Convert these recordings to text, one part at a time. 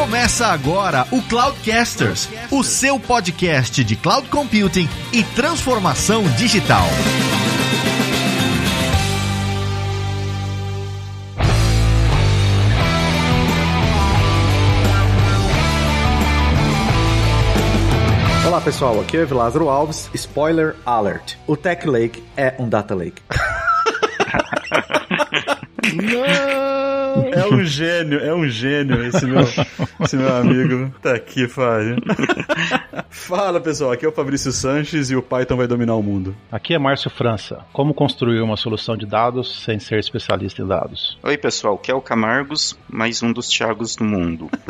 Começa agora o Cloudcasters, o seu podcast de cloud computing e transformação digital. Olá pessoal, aqui é o Lázaro Alves. Spoiler alert: o Tech Lake é um Data Lake. Não! É um gênio, é um gênio esse meu, esse meu amigo. Tá aqui, Fábio. Fala pessoal, aqui é o Fabrício Sanches e o Python vai dominar o mundo. Aqui é Márcio França. Como construir uma solução de dados sem ser especialista em dados? Oi pessoal, aqui é o Camargos, mais um dos Thiagos do mundo.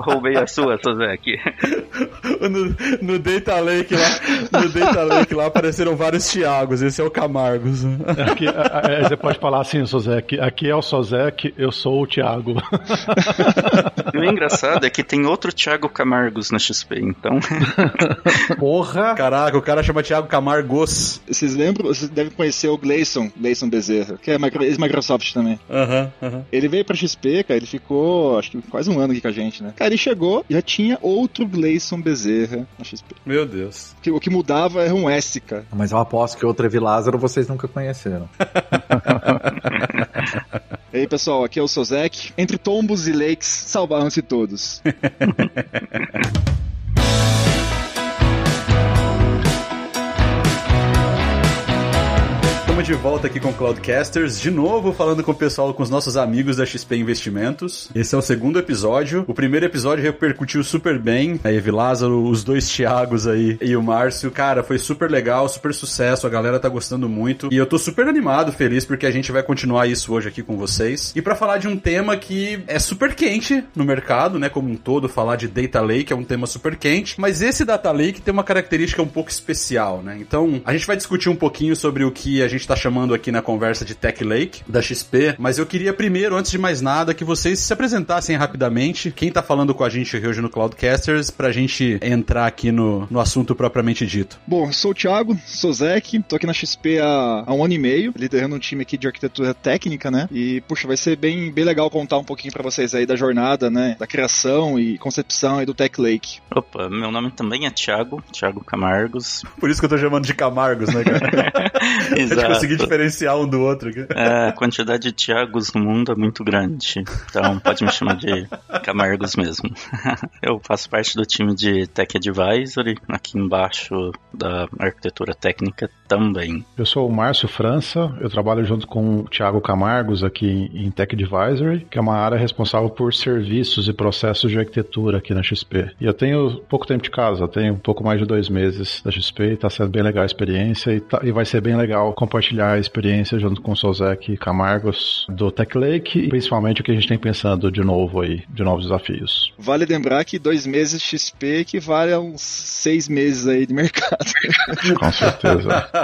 Roubei a sua, Sozek. No, no Data Lake lá, no Data Lake lá apareceram vários Thiagos, esse é o Camargos. Aqui, a, a, você pode falar assim, Sozek, aqui é o Sozek, eu sou o Thiago. O engraçado é que tem outro Thiago Camargos na XP, então. Porra! Caraca, o cara chama Thiago Camargos. Vocês lembram? Vocês devem conhecer o Gleison, Gleison Bezerra, que é ex-Microsoft também. Aham, uhum. Uhum. Ele veio pra XP, cara, ele ficou, acho que quase um ano aqui com a gente, né? Cara, ele chegou e já tinha outro Gleison Bezerra na XP. Meu Deus. O que mudava era um S, cara. Mas eu aposto que outro Evi Lázaro vocês nunca conheceram. e aí, pessoal, aqui é o Sozek. Entre tombos e lakes, salvaram-se todos. Estamos de volta aqui com o Cloudcasters, de novo falando com o pessoal, com os nossos amigos da XP Investimentos. Esse é o segundo episódio. O primeiro episódio repercutiu super bem. A Evi Lázaro, os dois Thiagos aí e o Márcio. Cara, foi super legal, super sucesso. A galera tá gostando muito. E eu tô super animado, feliz, porque a gente vai continuar isso hoje aqui com vocês. E para falar de um tema que é super quente no mercado, né? Como um todo, falar de Data Lake é um tema super quente. Mas esse Data Lake tem uma característica um pouco especial, né? Então, a gente vai discutir um pouquinho sobre o que a gente está chamando aqui na conversa de Tech Lake, da XP, mas eu queria primeiro, antes de mais nada, que vocês se apresentassem rapidamente. Quem está falando com a gente hoje no Cloudcasters, para a gente entrar aqui no, no assunto propriamente dito. Bom, sou o Thiago, sou Zek, tô aqui na XP há, há um ano e meio, liderando um time aqui de arquitetura técnica, né? E, puxa, vai ser bem, bem legal contar um pouquinho para vocês aí da jornada, né? Da criação e concepção aí do Tech Lake. Opa, meu nome também é Thiago, Thiago Camargos. Por isso que eu tô chamando de Camargos, né, cara? Exato conseguir diferenciar um do outro. É, a quantidade de Thiagos no mundo é muito grande. Então pode me chamar de Camargos mesmo. Eu faço parte do time de Tech Advisory, aqui embaixo da arquitetura técnica também. Eu sou o Márcio França, eu trabalho junto com o Thiago Camargos aqui em Tech Advisory, que é uma área responsável por serviços e processos de arquitetura aqui na XP. E eu tenho pouco tempo de casa, tenho um pouco mais de dois meses da XP e está sendo bem legal a experiência e, tá, e vai ser bem legal compartilhar a experiência junto com o Sozek Camargos do Tech Lake e principalmente o que a gente tem pensando de novo aí, de novos desafios. Vale lembrar que dois meses XP equivale a uns seis meses aí de mercado. com certeza.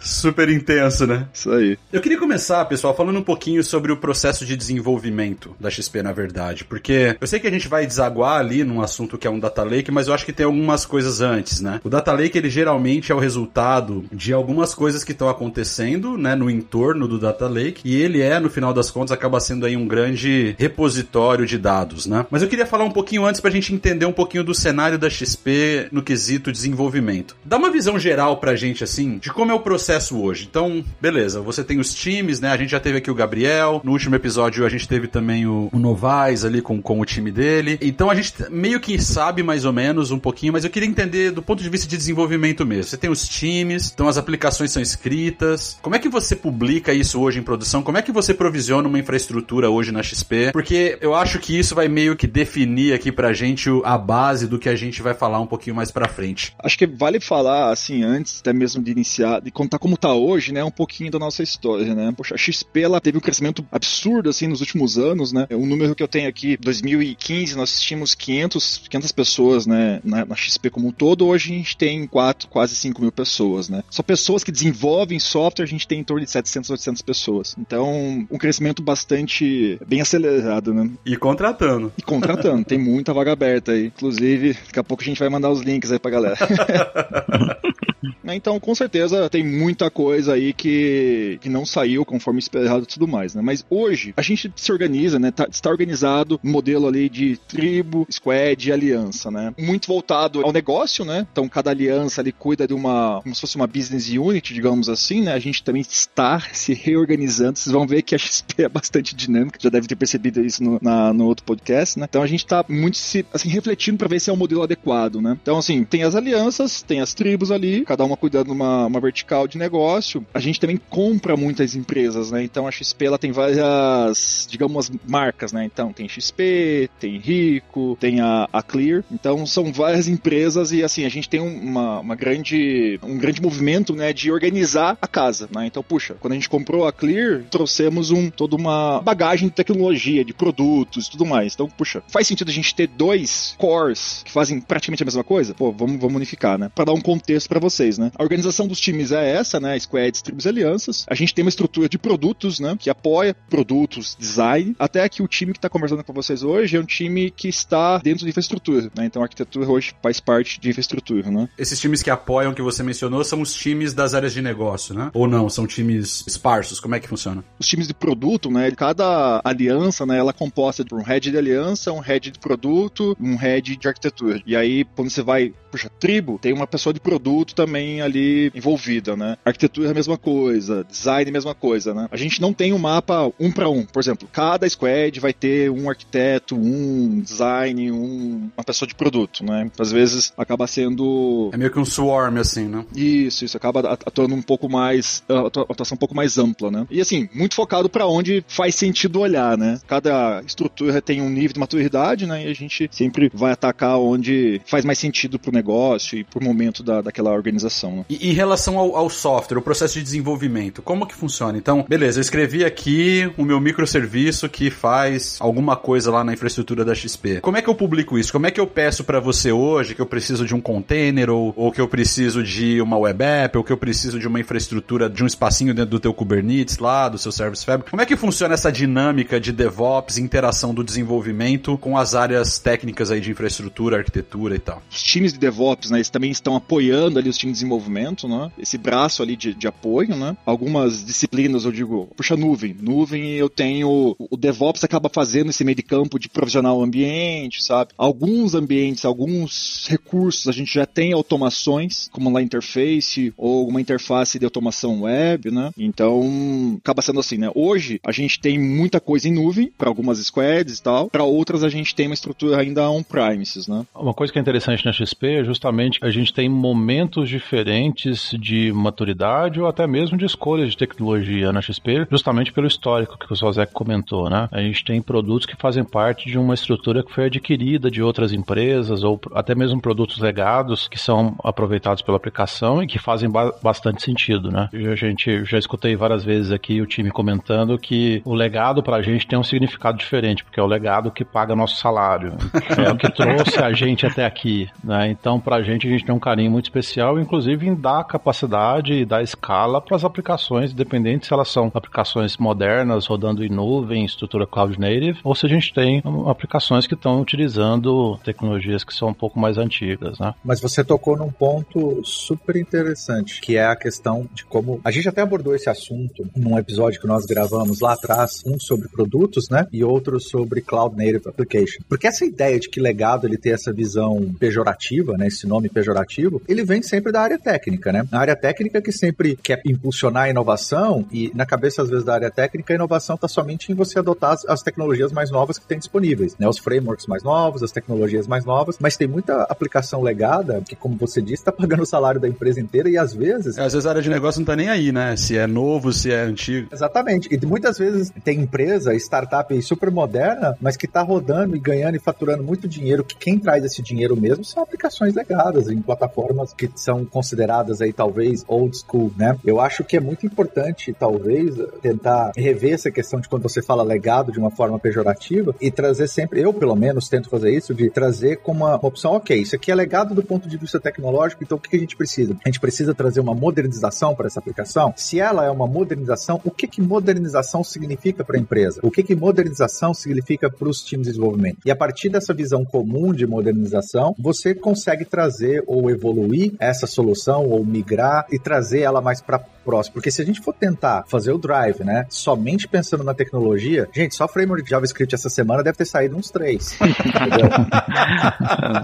Super intenso, né? Isso aí. Eu queria começar, pessoal, falando um pouquinho sobre o processo de desenvolvimento da XP, na verdade, porque eu sei que a gente vai desaguar ali num assunto que é um data lake, mas eu acho que tem algumas coisas antes, né? O data lake, ele geralmente é o resultado de algumas coisas que estão acontecendo acontecendo, né, no entorno do Data Lake, e ele é, no final das contas, acaba sendo aí um grande repositório de dados, né? Mas eu queria falar um pouquinho antes pra gente entender um pouquinho do cenário da XP no quesito desenvolvimento. Dá uma visão geral pra gente, assim, de como é o processo hoje. Então, beleza, você tem os times, né? A gente já teve aqui o Gabriel, no último episódio a gente teve também o, o Novaes ali com, com o time dele. Então a gente meio que sabe mais ou menos um pouquinho, mas eu queria entender do ponto de vista de desenvolvimento mesmo. Você tem os times, então as aplicações são escritas, como é que você publica isso hoje em produção? Como é que você provisiona uma infraestrutura hoje na XP? Porque eu acho que isso vai meio que definir aqui pra gente a base do que a gente vai falar um pouquinho mais pra frente. Acho que vale falar, assim, antes até mesmo de iniciar, de contar como tá hoje, né, um pouquinho da nossa história, né? Poxa, a XP, ela teve um crescimento absurdo, assim, nos últimos anos, né? O número que eu tenho aqui, 2015, nós tínhamos 500, 500 pessoas, né, na, na XP como um todo, hoje a gente tem 4, quase 5 mil pessoas, né? Só pessoas que desenvolvem software software a gente tem em torno de 700, 800 pessoas. Então, um crescimento bastante bem acelerado, né? E contratando. E contratando. tem muita vaga aberta aí. Inclusive, daqui a pouco a gente vai mandar os links aí pra galera. Então, com certeza, certeza tem muita coisa aí que, que não saiu conforme esperado e tudo mais, né? Mas hoje a gente se organiza, né? Tá, está organizado um modelo ali de tribo, squad e aliança, né? Muito voltado ao negócio, né? Então cada aliança ali cuida de uma, como se fosse uma business unit, digamos assim, né? A gente também está se reorganizando. Vocês vão ver que a XP é bastante dinâmica, já deve ter percebido isso no, na, no outro podcast, né? Então a gente está muito se, assim, refletindo para ver se é um modelo adequado, né? Então, assim, tem as alianças, tem as tribos ali, cada uma cuidando de uma, uma vertical de negócio. A gente também compra muitas empresas, né? Então a XP ela tem várias, digamos, marcas, né? Então tem XP, tem Rico, tem a, a Clear. Então são várias empresas e assim, a gente tem uma, uma grande, um grande movimento, né, de organizar a casa, né? Então, puxa, quando a gente comprou a Clear, trouxemos um, toda uma bagagem de tecnologia, de produtos e tudo mais. Então, puxa, faz sentido a gente ter dois cores que fazem praticamente a mesma coisa? Pô, vamos, vamos unificar, né? Para dar um contexto para vocês, né? A organização dos times é essa, né? Squads, tribos e alianças. A gente tem uma estrutura de produtos, né? Que apoia produtos, design. Até que o time que está conversando com vocês hoje é um time que está dentro de infraestrutura, né? Então a arquitetura hoje faz parte de infraestrutura, né? Esses times que apoiam, que você mencionou, são os times das áreas de negócio, né? Ou não? São times esparsos? Como é que funciona? Os times de produto, né? Cada aliança, né? Ela é composta por um head de aliança, um head de produto, um head de arquitetura. E aí, quando você vai, puxa, tribo, tem uma pessoa de produto também ali envolvida, né? Arquitetura é a mesma coisa, design é a mesma coisa, né? A gente não tem um mapa um para um. Por exemplo, cada squad vai ter um arquiteto, um design, um, uma pessoa de produto, né? Às vezes acaba sendo. É meio que um swarm, assim, né? Isso, isso acaba atuando um pouco mais. atuação um pouco mais ampla, né? E assim, muito focado para onde faz sentido olhar, né? Cada estrutura tem um nível de maturidade, né? E a gente sempre vai atacar onde faz mais sentido pro negócio e pro momento da, daquela organização. Né? E em relação ao, ao software, o processo de desenvolvimento, como que funciona? Então, beleza, eu escrevi aqui o meu microserviço que faz alguma coisa lá na infraestrutura da XP. Como é que eu publico isso? Como é que eu peço para você hoje que eu preciso de um container ou, ou que eu preciso de uma web app ou que eu preciso de uma infraestrutura de um espacinho dentro do teu Kubernetes lá, do seu Service Fabric? Como é que funciona essa dinâmica de DevOps, interação do desenvolvimento com as áreas técnicas aí de infraestrutura, arquitetura e tal? Os times de DevOps, né, eles também estão apoiando ali os times de desenvolvimento, né? Esse braço ali de, de apoio, né? Algumas disciplinas eu digo, puxa nuvem, nuvem eu tenho o DevOps acaba fazendo esse meio de campo de provisionar o ambiente, sabe? Alguns ambientes, alguns recursos a gente já tem automações, como lá interface ou uma interface de automação web, né? Então, acaba sendo assim, né? Hoje a gente tem muita coisa em nuvem para algumas squads e tal, para outras a gente tem uma estrutura ainda on-premises, né? Uma coisa que é interessante na XP é justamente a gente tem momentos diferentes de maturidade ou até mesmo de escolhas de tecnologia na XP, justamente pelo histórico que o Sozek comentou, né? A gente tem produtos que fazem parte de uma estrutura que foi adquirida de outras empresas ou até mesmo produtos legados que são aproveitados pela aplicação e que fazem ba bastante sentido, né? A gente já escutei várias vezes aqui o time comentando que o legado pra gente tem um significado diferente, porque é o legado que paga nosso salário. É o que trouxe a gente até aqui, né? Então, pra gente, a gente tem um carinho muito especial, inclusive em dar capacidade e dar escala para as aplicações, independente se elas são aplicações modernas, rodando em nuvem, estrutura cloud native, ou se a gente tem aplicações que estão utilizando tecnologias que são um pouco mais antigas, né? Mas você tocou num ponto super interessante, que é a questão de como a gente até abordou esse assunto num episódio que nós gravamos lá atrás, um sobre produtos, né, e outro sobre cloud native application. Porque essa ideia de que legado ele tem essa visão pejorativa, né, esse nome pejorativo, ele vem sempre da área técnica, né? A área técnica que sempre quer impulsionar a inovação e na cabeça às vezes da área técnica a inovação está somente em você adotar as, as, tecnologias mais novas que tem disponíveis, né? Os frameworks mais novos, as tecnologias mais novas, mas tem muita aplicação legada que, como você disse, está pagando o salário da empresa inteira e às vezes... É, às vezes a área de negócio não está nem aí, né? Se é novo, se é antigo. Exatamente. E muitas vezes tem empresa, startup super moderna, mas que está rodando e ganhando e faturando muito dinheiro, que quem traz esse dinheiro mesmo são aplicações legadas em plataformas que são consideradas aí talvez old school, né? Eu acho que é muito importante, talvez, tentar rever essa questão de quando você fala legado de uma forma pejorativa e trazer sempre, eu pelo menos tento fazer isso, de trazer como uma opção, ok, isso aqui é legado do ponto de vista tecnológico, então o que a gente precisa? A gente precisa trazer uma modernização para essa aplicação? Se ela é uma modernização, o que que modernização significa para a empresa? O que que modernização significa para os times de desenvolvimento? E a partir dessa visão comum de modernização, você consegue consegue trazer ou evoluir essa solução ou migrar e trazer ela mais para próximo. Porque se a gente for tentar fazer o drive, né, somente pensando na tecnologia, gente, só framework de JavaScript essa semana deve ter saído uns três.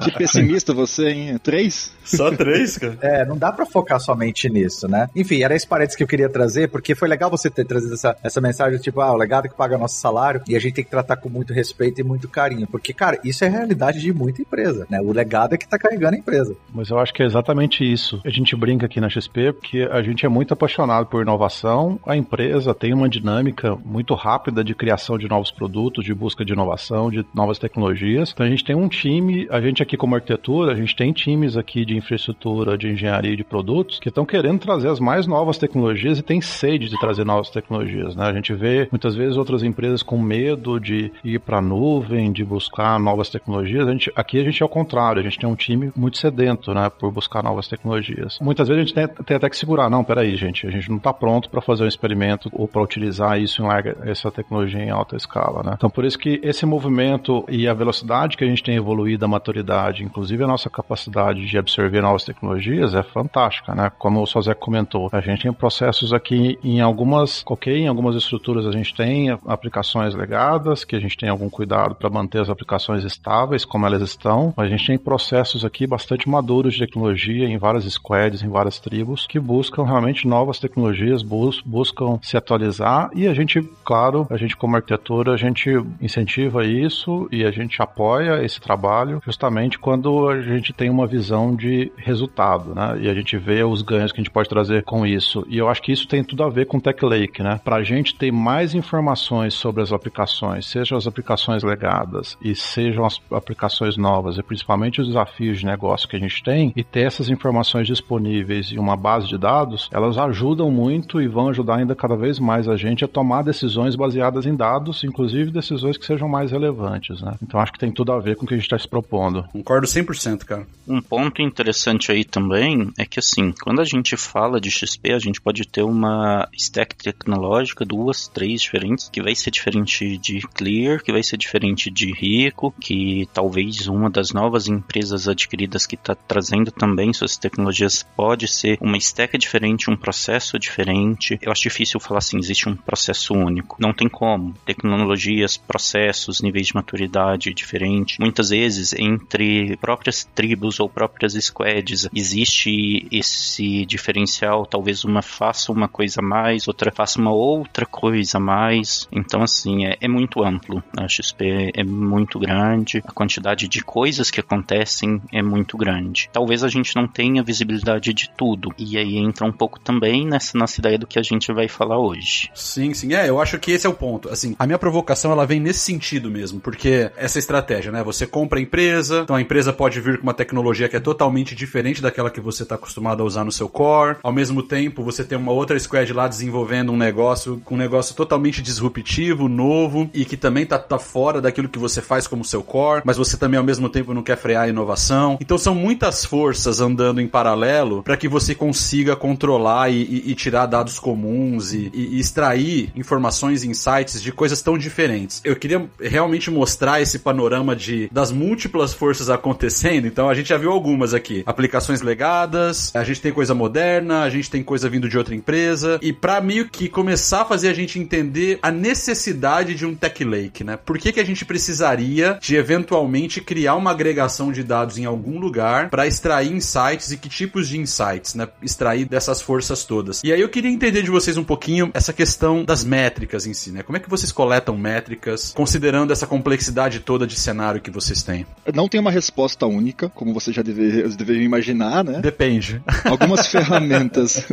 que pessimista você, hein? Três? Só três, cara? É, não dá para focar somente nisso, né? Enfim, era esse parênteses que eu queria trazer, porque foi legal você ter trazido essa, essa mensagem, tipo, ah, o legado que paga nosso salário, e a gente tem que tratar com muito respeito e muito carinho. Porque, cara, isso é a realidade de muita empresa, né? O legado é que tá carregando a empresa. Mas eu acho que é exatamente isso. A gente brinca aqui na XP porque a gente é muito apaixonado por inovação. A empresa tem uma dinâmica muito rápida de criação de novos produtos, de busca de inovação, de novas tecnologias. Então a gente tem um time, a gente aqui como arquitetura, a gente tem times aqui de infraestrutura, de engenharia e de produtos que estão querendo trazer as mais novas tecnologias e tem sede de trazer novas tecnologias, né? A gente vê muitas vezes outras empresas com medo de ir para a nuvem, de buscar novas tecnologias. A gente, aqui a gente é o contrário, a gente tem um time muito sedento, né, por buscar novas tecnologias. Muitas vezes a gente tem, tem até que segurar, não, peraí, gente, a gente não está pronto para fazer um experimento ou para utilizar isso em larga, essa tecnologia em alta escala, né? Então por isso que esse movimento e a velocidade que a gente tem evoluído, a maturidade, inclusive a nossa capacidade de absorver novas tecnologias é fantástica, né? Como o Sozé comentou, a gente tem processos aqui em algumas, ok, em algumas estruturas a gente tem aplicações legadas, que a gente tem algum cuidado para manter as aplicações estáveis como elas estão, mas a gente tem processos aqui bastante maduros de tecnologia em várias squads, em várias tribos, que buscam realmente novas tecnologias, bus buscam se atualizar e a gente, claro, a gente como arquitetura, a gente incentiva isso e a gente apoia esse trabalho justamente quando a gente tem uma visão de resultado, né? E a gente vê os ganhos que a gente pode trazer com isso. E eu acho que isso tem tudo a ver com Tech Lake, né? Para a gente ter mais informações sobre as aplicações, sejam as aplicações legadas e sejam as aplicações novas, e principalmente os desafios de negócio que a gente tem, e ter essas informações disponíveis em uma base de dados, elas ajudam muito e vão ajudar ainda cada vez mais a gente a tomar decisões baseadas em dados, inclusive decisões que sejam mais relevantes, né? Então acho que tem tudo a ver com o que a gente está se propondo. Concordo 100%, cara. Um ponto interessante aí também é que assim, quando a gente fala de XP, a gente pode ter uma stack tecnológica, duas, três diferentes, que vai ser diferente de Clear, que vai ser diferente de Rico, que talvez uma das novas empresas adquiridas que está trazendo também suas tecnologias pode ser uma stack diferente, um processo diferente. Eu acho difícil falar assim, existe um processo único. Não tem como. Tecnologias, processos, níveis de maturidade diferente. Muitas vezes entre próprias tribos ou próprias squads existe esse diferencial. Talvez uma faça uma coisa a mais, outra faça uma outra coisa mais. Então assim é, é muito amplo. A XP é muito grande. A quantidade de coisas que acontecem é muito grande. Talvez a gente não tenha visibilidade de tudo. E aí entra um pouco também nessa nossa ideia do que a gente vai falar hoje. Sim, sim. É, eu acho que esse é o ponto. Assim, a minha provocação ela vem nesse sentido mesmo, porque essa estratégia, né? Você compra a empresa, então a empresa pode vir com uma tecnologia que é totalmente diferente daquela que você está acostumado a usar no seu core. Ao mesmo tempo, você tem uma outra squad lá desenvolvendo um negócio com um negócio totalmente disruptivo, novo e que também tá, tá fora daquilo que você faz como seu core, mas você também ao mesmo tempo não quer frear a inovação. Então são muitas forças andando em paralelo para que você consiga controlar e, e, e tirar dados comuns e, e, extrair informações, insights de coisas tão diferentes. Eu queria realmente mostrar esse panorama de das múltiplas forças acontecendo. Então a gente já viu algumas aqui, aplicações legadas, a gente tem coisa moderna, a gente tem coisa vindo de outra empresa e para meio que começar a fazer a gente entender a necessidade de um tech lake, né? Por que que a gente precisaria de eventualmente criar uma agregação de dados em algum lugar para extrair insights e que tipos de insights, né? Extrair dessas forças todas. E aí eu queria entender de vocês um pouquinho essa questão das métricas em si, né? Como é que vocês coletam métricas, considerando essa complexidade toda de cenário que vocês têm? Não tem uma resposta única, como você já deve, deveriam imaginar, né? Depende. Algumas ferramentas.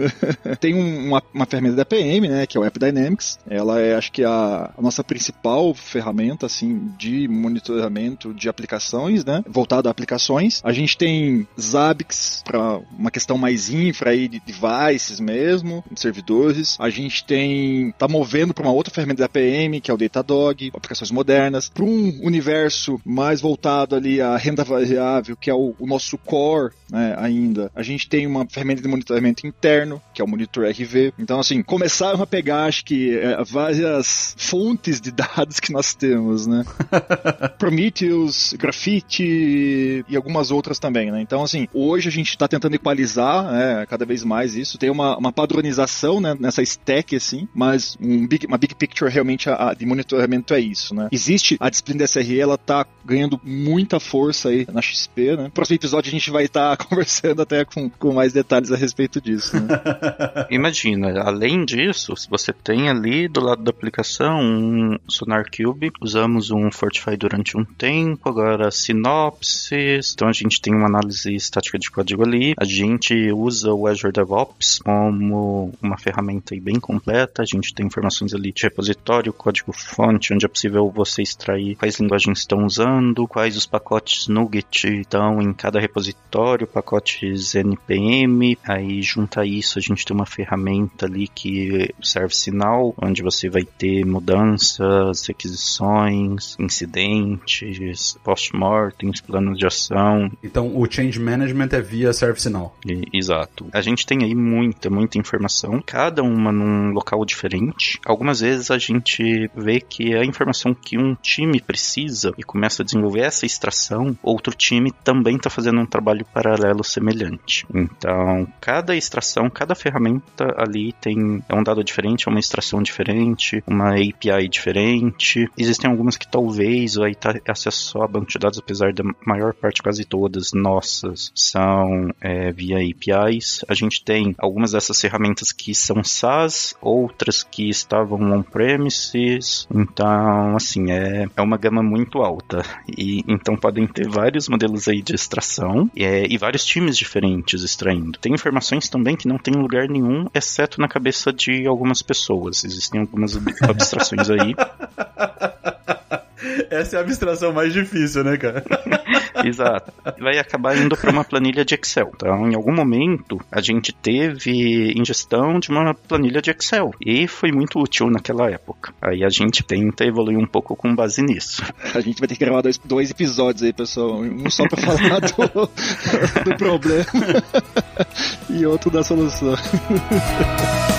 tem uma, uma ferramenta da PM, né? Que é o App Dynamics. Ela é, acho que, a, a nossa principal ferramenta, assim, de monitoramento de aplicações, né? Voltado a aplicações. A gente tem Zabbix para uma questão mais infra aí de devices mesmo, de servidores. A gente tem tá movendo para uma outra ferramenta da PM, que é o Datadog, aplicações modernas, para um universo mais voltado ali à renda variável, que é o, o nosso core, né, ainda. A gente tem uma ferramenta de monitoramento interno, que é o Monitor RV. Então, assim, começaram a pegar, acho que, é, várias fontes de dados que nós temos, né? Prometheus, Graffiti e algumas as outras também, né? Então, assim, hoje a gente está tentando equalizar né, cada vez mais isso, tem uma, uma padronização né, nessa stack, assim, mas um big, uma big picture realmente a, a, de monitoramento é isso, né? Existe a disciplina da SRE, ela tá ganhando muita força aí na XP, né? No próximo episódio a gente vai estar tá conversando até com, com mais detalhes a respeito disso, né? Imagina, além disso, se você tem ali do lado da aplicação um Sonar Cube, usamos um Fortify durante um tempo, agora sinopses, então a gente tem uma análise estática de código ali, a gente usa o Azure DevOps como uma ferramenta bem completa, a gente tem informações ali de repositório, código fonte, onde é possível você extrair quais linguagens estão usando, quais os pacotes NuGet estão em cada repositório, pacotes NPM, aí junta isso a gente tem uma ferramenta ali que serve sinal, onde você vai ter mudanças, requisições, incidentes, post-mortems, planos de ação. Então o change management é via serve sinal. E, exato. A gente tem aí muita, muita informação, cada uma num local diferente. Algumas vezes a gente vê que a informação que um time precisa e começa a desenvolver essa extração, outro time também está fazendo um trabalho paralelo semelhante. Então, cada extração, cada ferramenta ali tem é um dado diferente, é uma extração diferente, uma API diferente. Existem algumas que talvez vai estar acesso só a banco de dados, apesar da maior parte, quase todas nossas, são é, via APIs. A gente tem algumas dessas ferramentas que são SaaS, outras que estavam on-premises. Então, assim, é, é uma gama muito alta. E então podem ter vários modelos aí de extração é, e vários times diferentes extraindo. Tem informações também que não tem lugar nenhum, exceto na cabeça de algumas pessoas. Existem algumas abstrações aí. Essa é a abstração mais difícil, né, cara? Exato. Vai acabar indo para uma planilha de Excel. Então, em algum momento, a gente teve ingestão de uma planilha de Excel. E foi muito útil naquela época. Aí a gente tenta evoluir um pouco com base nisso. A gente vai ter que gravar dois, dois episódios aí, pessoal. Um só para falar do, do problema e outro da solução.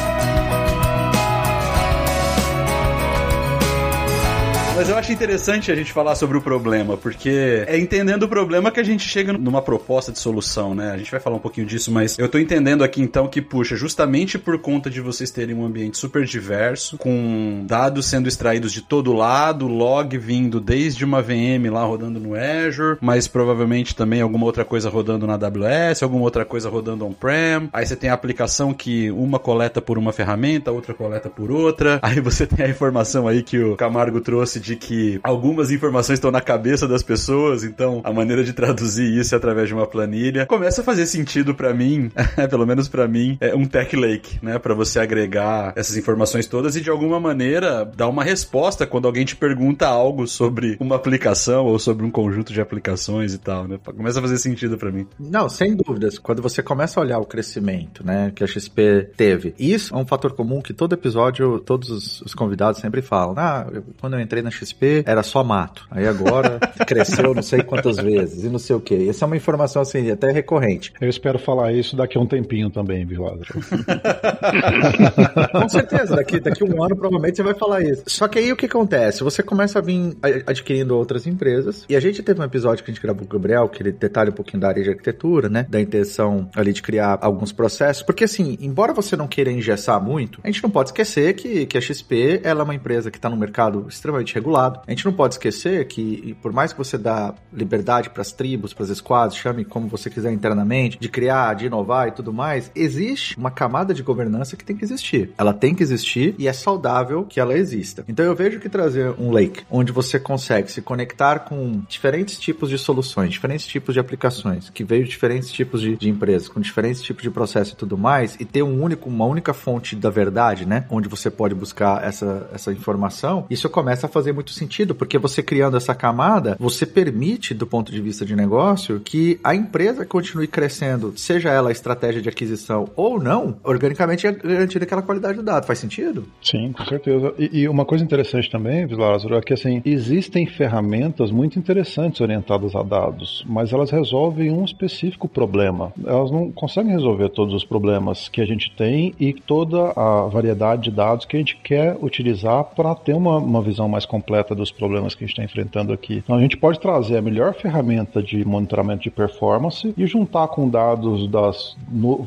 Mas eu acho interessante a gente falar sobre o problema, porque é entendendo o problema que a gente chega numa proposta de solução, né? A gente vai falar um pouquinho disso, mas eu tô entendendo aqui então que, puxa, justamente por conta de vocês terem um ambiente super diverso, com dados sendo extraídos de todo lado, log vindo desde uma VM lá rodando no Azure, mas provavelmente também alguma outra coisa rodando na AWS, alguma outra coisa rodando on-prem. Aí você tem a aplicação que uma coleta por uma ferramenta, outra coleta por outra. Aí você tem a informação aí que o Camargo trouxe de de que algumas informações estão na cabeça das pessoas, então a maneira de traduzir isso é através de uma planilha começa a fazer sentido para mim, pelo menos para mim, é um tech lake, né, para você agregar essas informações todas e de alguma maneira dar uma resposta quando alguém te pergunta algo sobre uma aplicação ou sobre um conjunto de aplicações e tal, né? Começa a fazer sentido para mim. Não, sem dúvidas. Quando você começa a olhar o crescimento, né, que a XP teve, isso é um fator comum que todo episódio, todos os convidados sempre falam. Ah, quando eu entrei na XP era só mato. Aí agora cresceu não sei quantas vezes e não sei o que. Essa é uma informação assim, até recorrente. Eu espero falar isso daqui a um tempinho também, viu, Com certeza, daqui, daqui um ano provavelmente você vai falar isso. Só que aí o que acontece? Você começa a vir adquirindo outras empresas e a gente teve um episódio que a gente gravou com o Gabriel, que ele detalha um pouquinho da área de arquitetura, né? Da intenção ali de criar alguns processos. Porque assim, embora você não queira engessar muito, a gente não pode esquecer que, que a XP ela é uma empresa que está no mercado extremamente regulado. A gente não pode esquecer que, por mais que você dá liberdade para as tribos, para as squads, chame como você quiser internamente, de criar, de inovar e tudo mais, existe uma camada de governança que tem que existir. Ela tem que existir e é saudável que ela exista. Então eu vejo que trazer um lake onde você consegue se conectar com diferentes tipos de soluções, diferentes tipos de aplicações, que veio de diferentes tipos de, de empresas, com diferentes tipos de processo e tudo mais, e ter um único, uma única fonte da verdade, né? Onde você pode buscar essa, essa informação, isso começa a fazer muito muito sentido, porque você criando essa camada, você permite, do ponto de vista de negócio, que a empresa continue crescendo, seja ela a estratégia de aquisição ou não, organicamente é garantida aquela qualidade do dado. Faz sentido? Sim, com certeza. E, e uma coisa interessante também, Lázaro, é que assim, existem ferramentas muito interessantes orientadas a dados, mas elas resolvem um específico problema. Elas não conseguem resolver todos os problemas que a gente tem e toda a variedade de dados que a gente quer utilizar para ter uma, uma visão mais completa completa dos problemas que a gente está enfrentando aqui. Então a gente pode trazer a melhor ferramenta de monitoramento de performance e juntar com dados das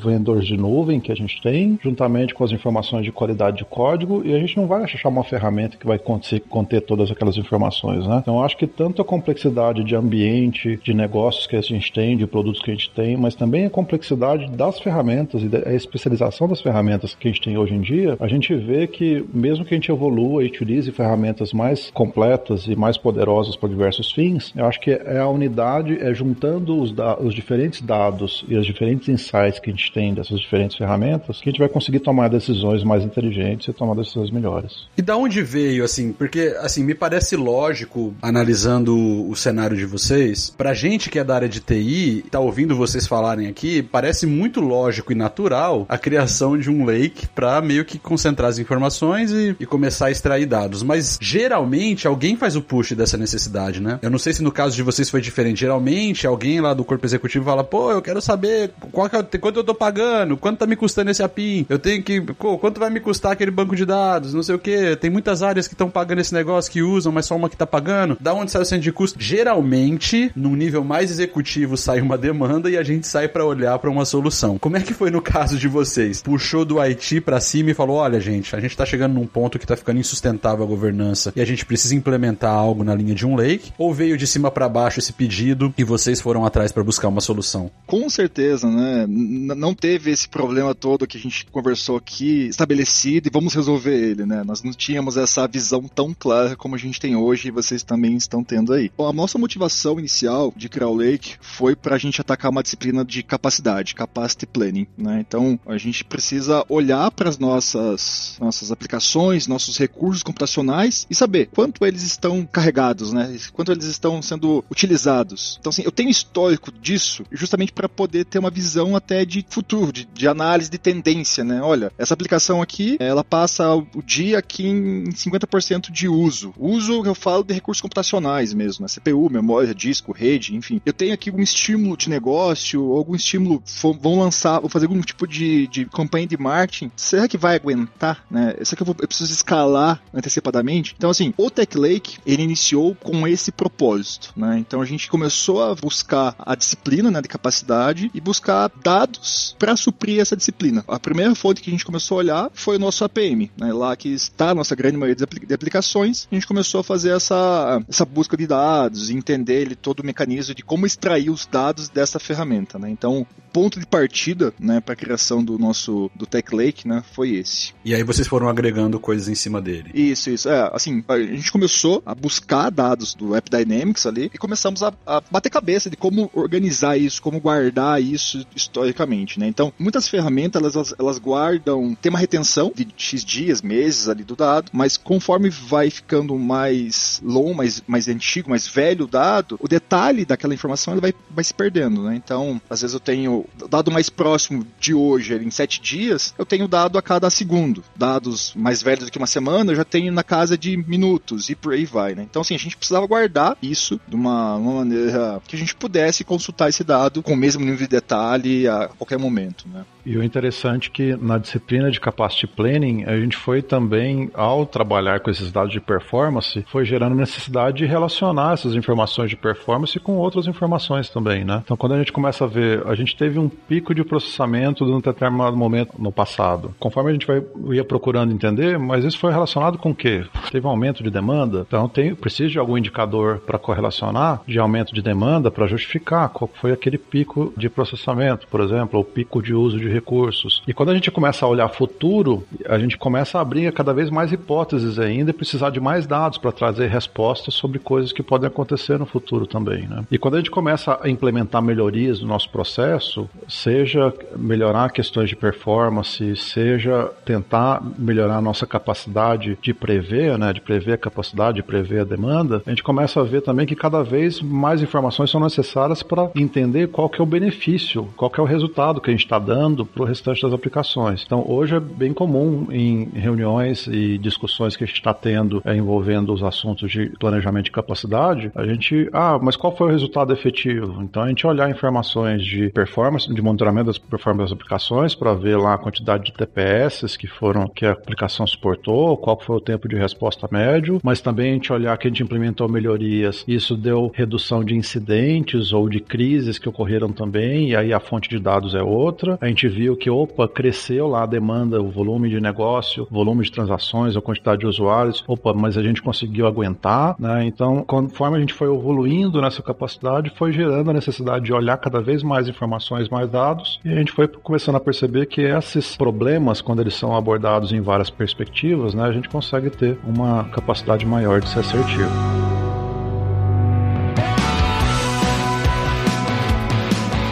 vendedores de nuvem que a gente tem, juntamente com as informações de qualidade de código, e a gente não vai achar uma ferramenta que vai conter todas aquelas informações, né? Então acho que tanto a complexidade de ambiente, de negócios que a gente tem, de produtos que a gente tem, mas também a complexidade das ferramentas e a especialização das ferramentas que a gente tem hoje em dia, a gente vê que mesmo que a gente evolua e utilize ferramentas mais completas e mais poderosas para diversos fins, eu acho que é a unidade, é juntando os, os diferentes dados e os diferentes insights que a gente tem dessas diferentes ferramentas que a gente vai conseguir tomar decisões mais inteligentes e tomar decisões melhores. E da onde veio, assim, porque, assim, me parece lógico, analisando o cenário de vocês, pra gente que é da área de TI, tá ouvindo vocês falarem aqui, parece muito lógico e natural a criação de um lake para meio que concentrar as informações e, e, começar a extrair dados. Mas geralmente alguém faz o push dessa necessidade, né? Eu não sei se no caso de vocês foi diferente. Geralmente alguém lá do corpo executivo fala: pô, eu quero saber qual que é, quanto eu tô pagando, quanto tá me custando esse API, eu tenho que. Pô, quanto vai me custar aquele banco de dados, não sei o que. Tem muitas áreas que estão pagando esse negócio que usam, mas só uma que tá pagando. Da onde sai o centro de custo? Geralmente, num nível mais executivo, sai uma demanda e a gente sai para olhar para uma solução. Como é que foi no caso de vocês? Puxou do IT para cima e falou: olha, gente, a gente tá chegando num ponto que tá ficando insustentável a governança e a gente precisa implementar algo na linha de um lake? Ou veio de cima para baixo esse pedido e vocês foram atrás para buscar uma solução? Com certeza, né? N não teve esse problema todo que a gente conversou aqui estabelecido e vamos resolver ele, né? Nós não tínhamos essa visão tão clara como a gente tem hoje e vocês também estão tendo aí. Bom, a nossa motivação inicial de criar o Lake foi para a gente atacar uma disciplina de capacidade, capacity planning, né? Então a gente precisa olhar para as nossas nossas aplicações, nossos recursos computacionais e saber quanto eles estão carregados, né? Quanto eles estão sendo utilizados. Então assim, eu tenho histórico disso justamente para poder ter uma visão até de futuro, de, de análise de tendência, né? Olha, essa aplicação aqui, ela passa o dia aqui em 50% de uso. Uso, eu falo de recursos computacionais mesmo, né? CPU, memória, disco, rede, enfim. Eu tenho aqui um estímulo de negócio, algum estímulo, vão lançar, vou fazer algum tipo de, de campanha de marketing. Será que vai aguentar, né? Será que eu, vou, eu preciso escalar antecipadamente? Então, assim, o Tech Lake, ele iniciou com esse propósito, né? Então a gente começou a buscar a disciplina, né, de capacidade e buscar dados para suprir essa disciplina. A primeira fonte que a gente começou a olhar foi o nosso APM, né? Lá que está a nossa grande maioria de aplicações. A gente começou a fazer essa, essa busca de dados, entender ele, todo o mecanismo de como extrair os dados dessa ferramenta, né? Então, o ponto de partida, né, para a criação do nosso do Tech Lake, né, foi esse. E aí vocês foram agregando coisas em cima dele. Isso, isso. É, assim, a gente começou a buscar dados do App Dynamics ali e começamos a, a bater cabeça de como organizar isso, como guardar isso historicamente, né? Então, muitas ferramentas elas, elas guardam, tem uma retenção de X dias, meses ali do dado, mas conforme vai ficando mais longo, mais, mais antigo, mais velho o dado, o detalhe daquela informação ele vai, vai se perdendo, né? Então, às vezes eu tenho dado mais próximo de hoje, em sete dias, eu tenho dado a cada segundo. Dados mais velhos do que uma semana, eu já tenho na casa de minutos e por aí vai, né? Então, assim, a gente precisava guardar isso de uma, uma maneira que a gente pudesse consultar esse dado com o mesmo nível de detalhe a qualquer momento, né? E o interessante é que na disciplina de Capacity Planning, a gente foi também, ao trabalhar com esses dados de performance, foi gerando necessidade de relacionar essas informações de performance com outras informações também, né? Então, quando a gente começa a ver, a gente teve um pico de processamento num determinado momento no passado. Conforme a gente vai, ia procurando entender, mas isso foi relacionado com o quê? Teve um aumento de demanda? Então, tem, precisa de algum indicador para correlacionar de aumento de demanda para justificar qual foi aquele pico de processamento, por exemplo, ou pico de uso de recursos. E quando a gente começa a olhar futuro, a gente começa a abrir cada vez mais hipóteses ainda e precisar de mais dados para trazer respostas sobre coisas que podem acontecer no futuro também. Né? E quando a gente começa a implementar melhorias no nosso processo, seja melhorar questões de performance, seja tentar melhorar a nossa capacidade de prever, né, de prever a capacidade, de prever a demanda, a gente começa a ver também que cada vez mais informações são necessárias para entender qual que é o benefício, qual que é o resultado que a gente está dando para o restante das aplicações. Então, hoje é bem comum em reuniões e discussões que a gente está tendo é, envolvendo os assuntos de planejamento de capacidade, a gente, ah, mas qual foi o resultado efetivo? Então, a gente olhar informações de performance, de monitoramento das performances das aplicações para ver lá a quantidade de TPS que foram que a aplicação suportou, qual foi o tempo de resposta médio médio, mas também a gente olhar que a gente implementou melhorias, isso deu redução de incidentes ou de crises que ocorreram também, e aí a fonte de dados é outra. A gente viu que, opa, cresceu lá a demanda, o volume de negócio, volume de transações, a quantidade de usuários, opa, mas a gente conseguiu aguentar, né? Então, conforme a gente foi evoluindo nessa capacidade, foi gerando a necessidade de olhar cada vez mais informações, mais dados, e a gente foi começando a perceber que esses problemas, quando eles são abordados em várias perspectivas, né, a gente consegue ter uma capacidade maior de ser assertivo.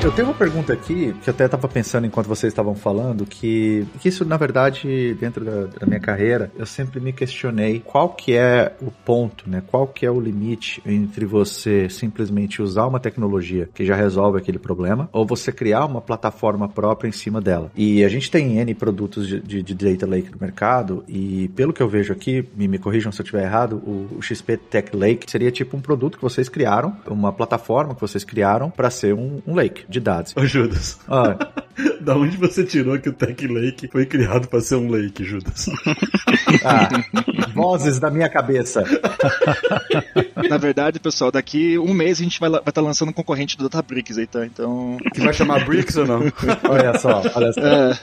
Eu tenho uma pergunta aqui, que eu até estava pensando enquanto vocês estavam falando, que, que isso, na verdade, dentro da, da, minha carreira, eu sempre me questionei qual que é o ponto, né? Qual que é o limite entre você simplesmente usar uma tecnologia que já resolve aquele problema, ou você criar uma plataforma própria em cima dela. E a gente tem N produtos de, de, de Data Lake no mercado, e pelo que eu vejo aqui, me, me corrijam se eu estiver errado, o, o XP Tech Lake seria tipo um produto que vocês criaram, uma plataforma que vocês criaram para ser um, um lake de dados. Ô, Judas. da onde você tirou que o Tech Lake foi criado para ser um lake, Judas? Ah, vozes da minha cabeça. Na verdade, pessoal, daqui um mês a gente vai estar tá lançando um concorrente do Databricks aí, tá? Então. Que vai chamar Bricks ou não? olha só, olha só. É.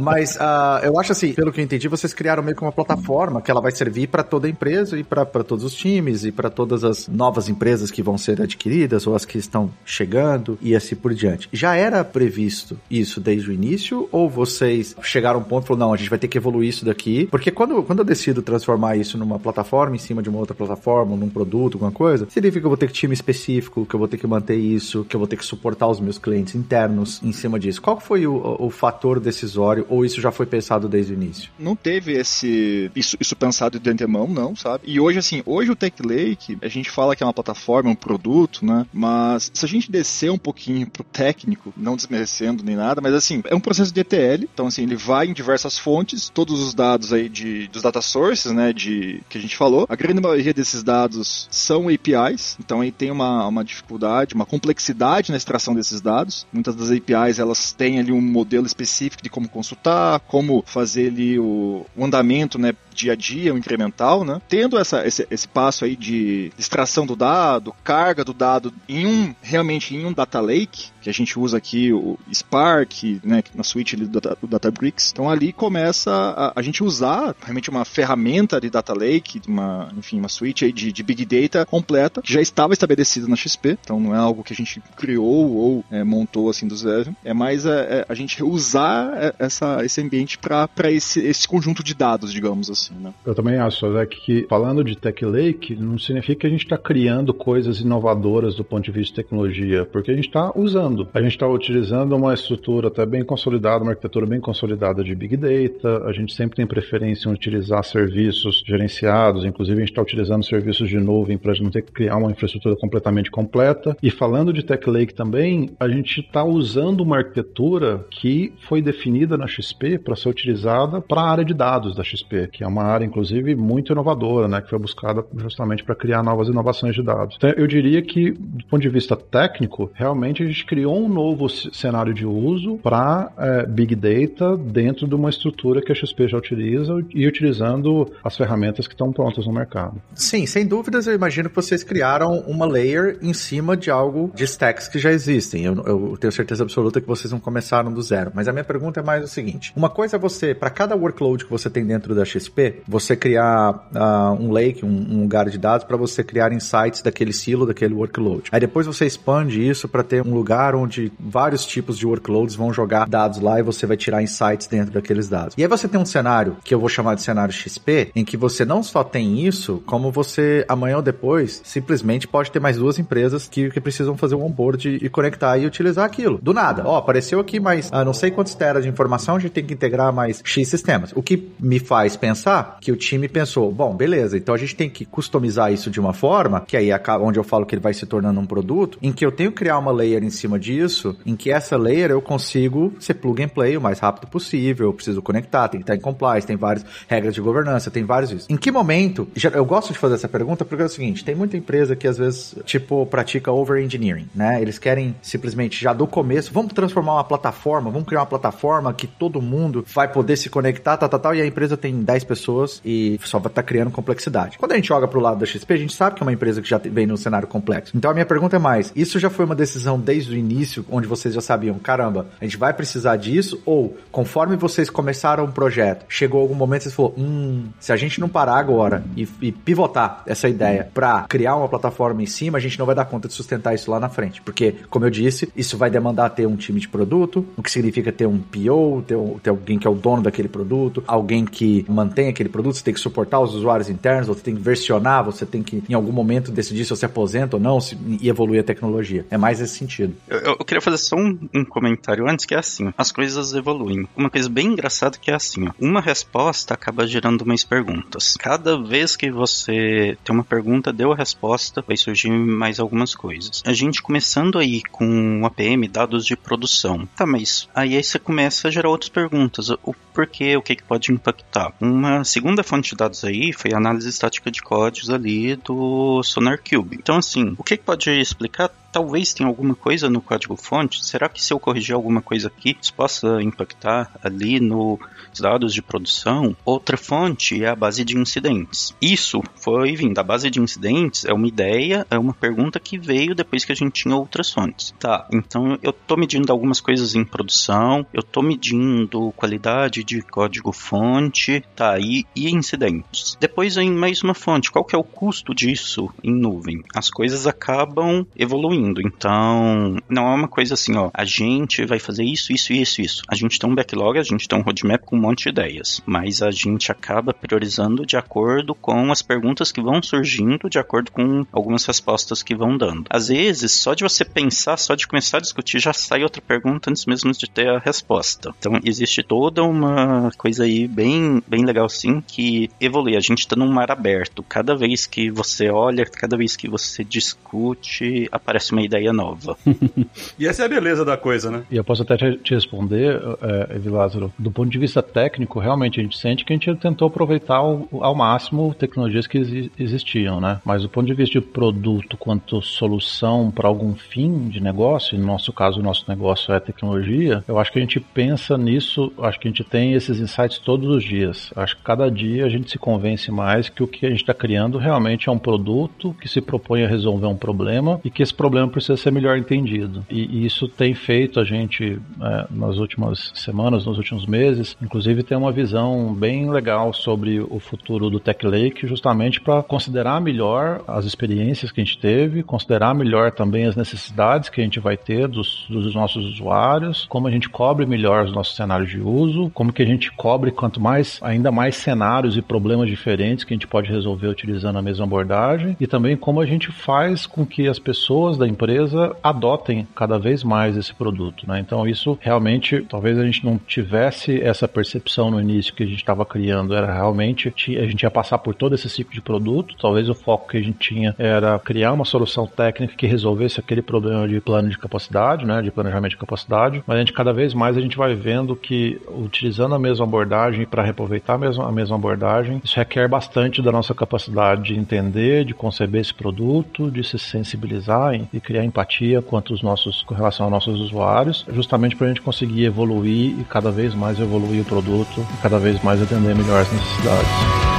Mas uh, eu acho assim, pelo que eu entendi, vocês criaram meio que uma plataforma que ela vai servir para toda a empresa e para todos os times e para todas as novas empresas que vão ser adquiridas ou as que estão chegando e assim por diante. Já era previsto isso desde o início ou vocês chegaram a um ponto e falaram, não, a gente vai ter que evoluir isso daqui? Porque quando, quando eu decido transformar isso numa plataforma em cima de uma outra plataforma, num produto, alguma coisa, significa que eu vou ter que time específico, que eu vou ter que manter isso, que eu vou ter que suportar os meus clientes internos em cima disso. Qual foi o, o fator decisório ou isso já foi pensado desde o início? Não teve esse isso, isso pensado de antemão, não, sabe? E hoje, assim, hoje o Tech Lake, a gente fala que é uma plataforma, um produto, né? Mas se a gente descer um pouquinho pro técnico, não desmerecendo nem nada, mas assim, é um processo de ETL, então assim, ele vai em diversas fontes, todos os dados aí de, dos data sources, né, de, que a gente falou, a grande maioria desses dados são APIs, então aí tem uma, uma dificuldade, uma complexidade na extração desses dados, muitas das APIs elas têm ali um modelo específico de como consultar, como fazer ali o, o andamento, né, dia a dia, o incremental, né? Tendo essa, esse, esse passo aí de extração do dado, carga do dado em um, realmente em um data lake, que a gente usa aqui o Spark, né, na suite do, do Databricks. Então ali começa a, a, gente usar realmente uma ferramenta de data lake, uma, enfim, uma suite aí de, de Big Data completa, que já estava estabelecida na XP, então não é algo que a gente criou ou é, montou assim do zero, é mais é, é a gente usar é, essa, esse ambiente para esse, esse conjunto de dados, digamos assim. Né? Eu também acho, é que falando de Tech Lake, não significa que a gente está criando coisas inovadoras do ponto de vista de tecnologia, porque a gente está usando. A gente está utilizando uma estrutura até bem consolidada, uma arquitetura bem consolidada de Big Data, a gente sempre tem preferência em utilizar serviços gerenciados, inclusive a gente está utilizando serviços de nuvem para não ter que criar uma infraestrutura completamente completa. E falando de Tech Lake também, a gente está usando uma arquitetura que foi definida na XP para ser utilizada para a área de dados da XP, que é uma área, inclusive, muito inovadora, né, que foi buscada justamente para criar novas inovações de dados. Então, eu diria que, do ponto de vista técnico, realmente a gente criou um novo cenário de uso para é, Big Data dentro de uma estrutura que a XP já utiliza e utilizando as ferramentas que estão prontas no mercado. Sim, sem dúvidas, eu imagino que vocês criaram uma layer em cima de algo de stacks que já existem. Eu, eu tenho certeza absoluta que vocês não começaram do zero. Mas a minha pergunta é mais o seguinte: uma coisa é você, para cada workload que você tem dentro da XP, você criar uh, um lake, um, um, lugar de dados para você criar insights daquele silo, daquele workload. Aí depois você expande isso para ter um lugar onde vários tipos de workloads vão jogar dados lá e você vai tirar insights dentro daqueles dados. E aí você tem um cenário que eu vou chamar de cenário XP, em que você não só tem isso, como você amanhã ou depois simplesmente pode ter mais duas empresas que, que precisam fazer o onboard e conectar e utilizar aquilo. Do nada. Ó, apareceu aqui mais ah, não sei quantos teras de informação, a gente tem que integrar mais X sistemas. O que me faz pensar que o time pensou, bom, beleza, então a gente tem que customizar isso de uma forma, que aí é onde eu falo que ele vai se tornando um produto, em que eu tenho que criar uma layer em cima disso em que essa layer eu consigo ser plug and play o mais rápido possível, eu preciso conectar, tem que estar em compliance, tem várias regras de governança, tem vários isso. Em que momento, eu gosto de fazer essa pergunta porque é o seguinte, tem muita empresa que às vezes, tipo, pratica over engineering, né? Eles querem simplesmente já do começo, vamos transformar uma plataforma, vamos criar uma plataforma que todo mundo vai poder se conectar, tal, tal, tal, e a empresa tem 10 pessoas e só vai estar tá criando complexidade. Quando a gente joga pro lado da XP, a gente sabe que é uma empresa que já vem num cenário complexo. Então a minha pergunta é mais, isso já foi uma decisão desde o início, onde vocês já sabiam, caramba, a gente vai precisar disso, ou conforme vocês começaram o projeto, chegou algum momento e você falou, hum, se a gente não parar agora e, e pivotar essa ideia para criar uma plataforma em cima, a gente não vai dar conta de sustentar isso lá na frente. Porque, como eu disse, isso vai demandar ter um time de produto, o que significa ter um PO, ter, ter alguém que é o dono daquele produto, alguém que mantém aquele produto, você tem que suportar os usuários internos, você tem que versionar, você tem que, em algum momento, decidir se você aposenta ou não se, e evoluir a tecnologia. É mais esse sentido. Eu, eu queria fazer só um, um, comentário antes, que é assim, as coisas evoluem. Uma coisa bem engraçada que é assim, ó, uma resposta acaba gerando mais perguntas. Cada vez que você tem uma pergunta, deu a resposta, vai surgir mais algumas coisas. A gente começando aí com APM, dados de produção. Tá, mas aí você começa a gerar outras perguntas. O porquê, o que, que pode impactar? Uma segunda fonte de dados aí foi a análise estática de códigos ali do SonarCube. Então, assim, o que, que pode explicar talvez tenha alguma coisa no código-fonte. Será que se eu corrigir alguma coisa aqui, isso possa impactar ali nos dados de produção? Outra fonte é a base de incidentes. Isso foi vindo. A base de incidentes é uma ideia, é uma pergunta que veio depois que a gente tinha outras fontes. Tá, então eu estou medindo algumas coisas em produção, eu estou medindo qualidade de código-fonte, tá, e, e incidentes. Depois vem mais uma fonte. Qual que é o custo disso em nuvem? As coisas acabam evoluindo evoluindo. Então, não é uma coisa assim, ó, a gente vai fazer isso, isso, isso, isso. A gente tem um backlog, a gente tem um roadmap com um monte de ideias, mas a gente acaba priorizando de acordo com as perguntas que vão surgindo, de acordo com algumas respostas que vão dando. Às vezes, só de você pensar, só de começar a discutir, já sai outra pergunta antes mesmo de ter a resposta. Então, existe toda uma coisa aí bem, bem legal, sim, que evolui. A gente está num mar aberto. Cada vez que você olha, cada vez que você discute, aparece uma ideia nova. e essa é a beleza da coisa, né? E eu posso até te responder, é, Evilázaro, do ponto de vista técnico, realmente a gente sente que a gente tentou aproveitar ao, ao máximo tecnologias que existiam, né? Mas do ponto de vista de produto quanto solução para algum fim de negócio, no nosso caso, o nosso negócio é tecnologia, eu acho que a gente pensa nisso, acho que a gente tem esses insights todos os dias. Acho que cada dia a gente se convence mais que o que a gente está criando realmente é um produto que se propõe a resolver um problema e que esse problema problema precisa ser melhor entendido. E, e isso tem feito a gente, é, nas últimas semanas, nos últimos meses, inclusive ter uma visão bem legal sobre o futuro do Tech Lake, justamente para considerar melhor as experiências que a gente teve, considerar melhor também as necessidades que a gente vai ter dos, dos nossos usuários, como a gente cobre melhor os nossos cenários de uso, como que a gente cobre quanto mais, ainda mais cenários e problemas diferentes que a gente pode resolver utilizando a mesma abordagem, e também como a gente faz com que as pessoas da empresa adotem cada vez mais esse produto. Né? Então, isso realmente, talvez a gente não tivesse essa percepção no início que a gente estava criando, era realmente a gente ia passar por todo esse ciclo de produto. Talvez o foco que a gente tinha era criar uma solução técnica que resolvesse aquele problema de plano de capacidade, né, de planejamento de capacidade. Mas a gente cada vez mais a gente vai vendo que utilizando a mesma abordagem para reaproveitar a mesma, a mesma abordagem, isso requer bastante da nossa capacidade de entender, de conceber esse produto, de se sensibilizar e criar empatia quanto os nossos, com relação aos nossos usuários, justamente para a gente conseguir evoluir e cada vez mais evoluir o produto e cada vez mais atender melhor as necessidades.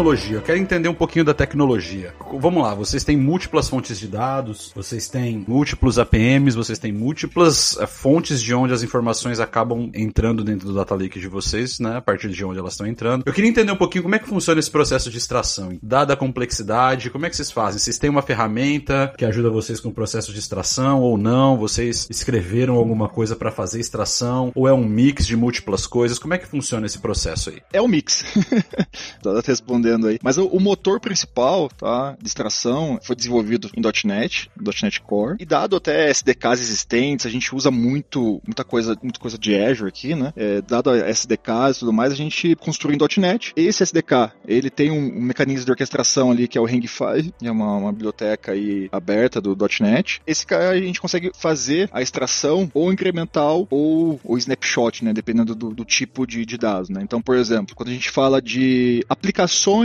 Tecnologia? Eu quero entender um pouquinho da tecnologia. Vamos lá, vocês têm múltiplas fontes de dados, vocês têm múltiplos APMs, vocês têm múltiplas uh, fontes de onde as informações acabam entrando dentro do data lake de vocês, né? A partir de onde elas estão entrando. Eu queria entender um pouquinho como é que funciona esse processo de extração. Dada a complexidade, como é que vocês fazem? Vocês têm uma ferramenta que ajuda vocês com o processo de extração ou não? Vocês escreveram alguma coisa para fazer extração? Ou é um mix de múltiplas coisas? Como é que funciona esse processo aí? É um mix. aí. Mas o, o, motor principal, tá, de extração foi desenvolvido em .NET, .NET Core, e dado até SDKs existentes, a gente usa muito, muita coisa, muita coisa de Azure aqui, né? É, dado SDKs e tudo mais, a gente construiu em .NET. Esse SDK, ele tem um, um mecanismo de orquestração ali que é o 5, é uma, uma biblioteca aí aberta do .NET. Esse cara a gente consegue fazer a extração ou incremental ou, ou snapshot, né? Dependendo do, do tipo de, de dados, né? Então, por exemplo, quando a gente fala de aplicações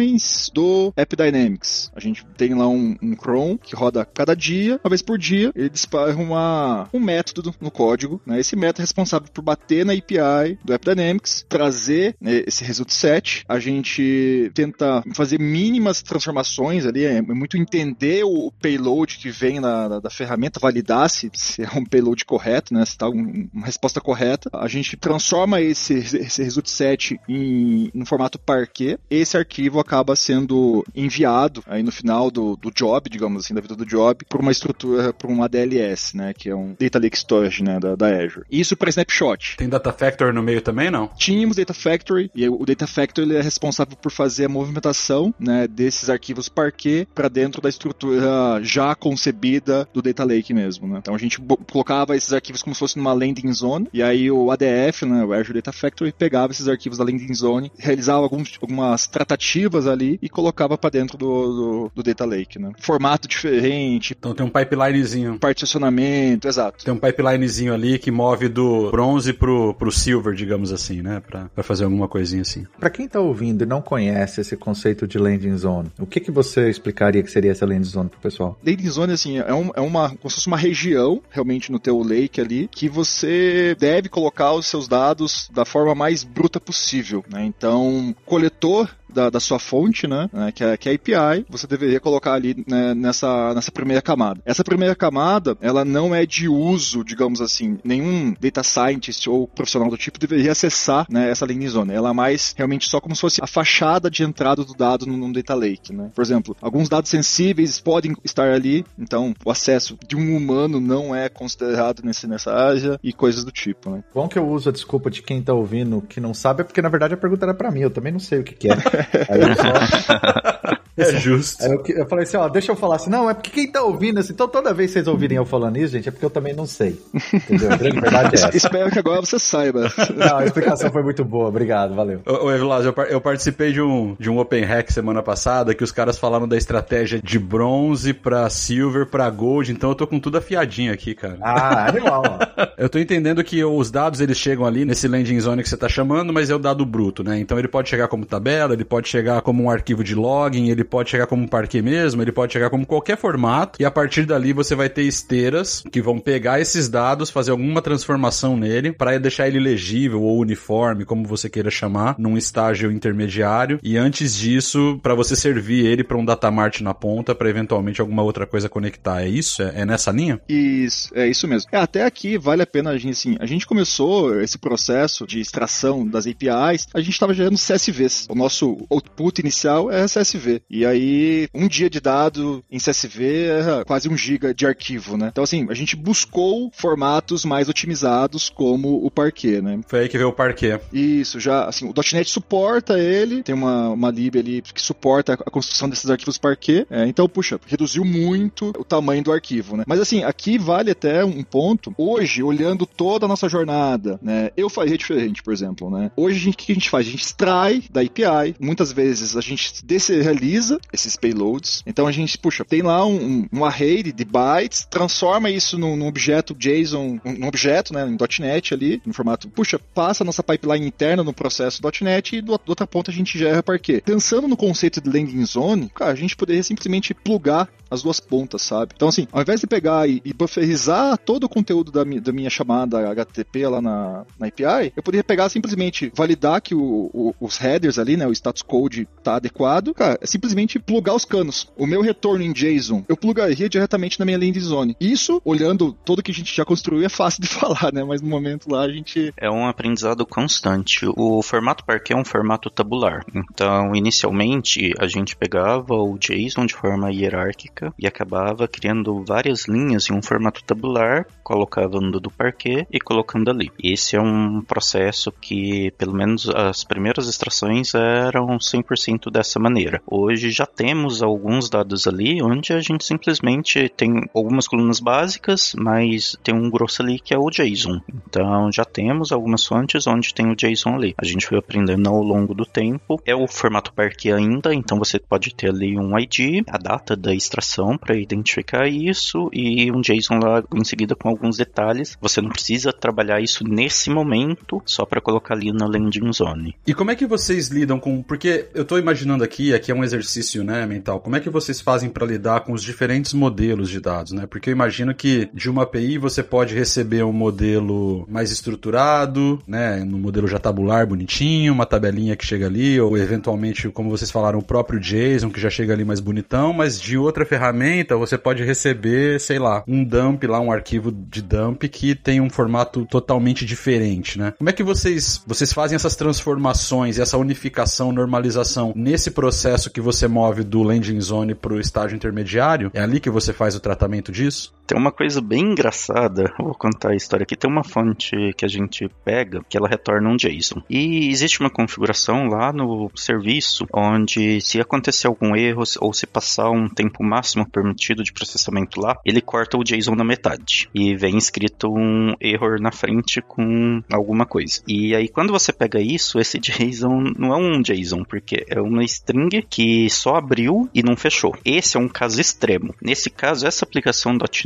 do App Dynamics, a gente tem lá um, um que roda cada dia, uma vez por dia, ele dispara uma, um método no código, né? Esse método é responsável por bater na API do App Dynamics, trazer né, esse result set, a gente tenta fazer mínimas transformações ali, é muito entender o payload que vem na, da ferramenta, validar se, se é um payload correto, né? Se está um, uma resposta correta. A gente transforma esse, esse result set em, no formato Parquet. Esse arquivo acaba sendo enviado aí no final do, do job, digamos assim, da vida do job, por uma estrutura, por um ADLS, né? Que é um Data Lake Storage, né? Da, da Azure. Isso para snapshot. Tem Data Factory no meio também, não? Tínhamos Data Factory e o Data Factory ele é responsável por fazer a movimentação, né? Desses arquivos Parquet para dentro da estrutura já concebida do Data Lake mesmo, né? Então a gente colocava esses arquivos como se fosse numa landing zone e aí o ADF, né? O Azure Data Factory pegava esses arquivos da landing zone, realizava alguns, algumas tratativas ali e colocava para dentro do, do, do, Data Lake, né? Formato diferente. Então tem um pipelinezinho. Particionamento, exato. Tem um pipelinezinho ali que move do bronze pro, pro silver, digamos assim, né? Pra, pra fazer alguma coisinha assim. Para quem tá ouvindo e não conhece esse conceito de landing zone, o que que você explicaria que seria essa landing zone pro pessoal? Landing zone, assim, é, um, é uma, como se fosse uma região, realmente no teu lake ali, que você deve colocar os seus dados da forma mais bruta possível, né? Então, coletor da, da sua fonte, né, né, que, é, que é a API, você deveria colocar ali né, nessa, nessa primeira camada. Essa primeira camada, ela não é de uso, digamos assim, nenhum data scientist ou profissional do tipo deveria acessar né, essa landing zone. Ela é mais realmente só como se fosse a fachada de entrada do dado num data lake, né. Por exemplo, alguns dados sensíveis podem estar ali, então o acesso de um humano não é considerado nesse, nessa área e coisas do tipo, né. Bom que eu uso a desculpa de quem tá ouvindo que não sabe, é porque na verdade a pergunta era para mim, eu também não sei o que, que é. Aí só... É justo. Aí eu, eu, falei assim, ó, deixa eu falar assim, não, é porque quem tá ouvindo assim, então toda vez que vocês ouvirem eu falando isso, gente, é porque eu também não sei. Entendeu? A grande verdade é essa. Espero que agora você saiba. Não, a explicação foi muito boa, obrigado, valeu. Ô, ô Evilás, eu, eu, participei de um, de um Open Hack semana passada que os caras falaram da estratégia de bronze pra silver pra gold, então eu tô com tudo afiadinho aqui, cara. Ah, animal. eu tô entendendo que os dados, eles chegam ali nesse landing zone que você tá chamando, mas é o dado bruto, né? Então ele pode chegar como tabela, ele pode chegar como um arquivo de login, ele pode chegar como um parquet mesmo, ele pode chegar como qualquer formato, e a partir dali você vai ter esteiras que vão pegar esses dados, fazer alguma transformação nele, para deixar ele legível ou uniforme, como você queira chamar, num estágio intermediário, e antes disso, para você servir ele para um datamart na ponta, para eventualmente alguma outra coisa conectar. É isso? É, é, nessa linha? Isso, é isso mesmo. É, até aqui vale a pena a gente, assim, a gente começou esse processo de extração das APIs, a gente estava gerando CSVs. O nosso output inicial é CSV. E aí, um dia de dado em CSV é quase um giga de arquivo, né? Então, assim, a gente buscou formatos mais otimizados como o Parquet, né? Foi aí que veio o Parquet. Isso, já, assim, o .NET suporta ele, tem uma, uma lib ali que suporta a construção desses arquivos Parquet, é, então, puxa, reduziu muito o tamanho do arquivo, né? Mas, assim, aqui vale até um ponto, hoje, olhando toda a nossa jornada, né? Eu faria diferente, por exemplo, né? Hoje, o que a gente faz? A gente extrai da API, muitas vezes a gente deserializa esses payloads. Então a gente, puxa, tem lá um, um array de bytes, transforma isso num, num objeto JSON, um objeto, né, em .NET ali, no formato, puxa, passa a nossa pipeline interna no processo .NET e do, do outra ponta a gente gera Parquet. Pensando no conceito de landing zone, cara, a gente poderia simplesmente plugar as duas pontas, sabe? Então, assim, ao invés de pegar e, e bufferizar todo o conteúdo da, mi, da minha chamada HTTP lá na, na API, eu poderia pegar simplesmente validar que o, o, os headers ali, né, o status code tá adequado, cara, é simplesmente simplesmente plugar os canos. O meu retorno em JSON, eu plugaria diretamente na minha landing zone. Isso, olhando todo que a gente já construiu, é fácil de falar, né? Mas no momento lá a gente. É um aprendizado constante. O formato Parquet é um formato tabular. Então, inicialmente, a gente pegava o JSON de forma hierárquica e acabava criando várias linhas em um formato tabular, colocava no do Parquet e colocando ali. Esse é um processo que, pelo menos as primeiras extrações eram 100% dessa maneira. Hoje já temos alguns dados ali onde a gente simplesmente tem algumas colunas básicas, mas tem um grosso ali que é o JSON. Então já temos algumas fontes onde tem o JSON ali. A gente foi aprendendo ao longo do tempo. É o formato Parquet ainda, então você pode ter ali um ID, a data da extração para identificar isso e um JSON lá em seguida com alguns detalhes. Você não precisa trabalhar isso nesse momento só para colocar ali na landing zone. E como é que vocês lidam com. Porque eu tô imaginando aqui, aqui é um exercício né, mental. Como é que vocês fazem para lidar com os diferentes modelos de dados, né? Porque eu imagino que de uma API você pode receber um modelo mais estruturado, né? No modelo já tabular, bonitinho, uma tabelinha que chega ali, ou eventualmente, como vocês falaram, o próprio JSON que já chega ali mais bonitão, mas de outra ferramenta você pode receber, sei lá, um dump lá, um arquivo de dump que tem um formato totalmente diferente, né? Como é que vocês, vocês fazem essas transformações essa unificação, normalização nesse processo que você move do landing zone para o estágio intermediário? É ali que você faz o tratamento disso? Tem uma coisa bem engraçada, vou contar a história aqui. Tem uma fonte que a gente pega que ela retorna um JSON. E existe uma configuração lá no serviço onde se acontecer algum erro ou se passar um tempo máximo permitido de processamento lá, ele corta o JSON na metade e vem escrito um error na frente com alguma coisa. E aí quando você pega isso, esse JSON não é um JSON, porque é uma string que só abriu e não fechou. Esse é um caso extremo. Nesse caso, essa aplicação .NET,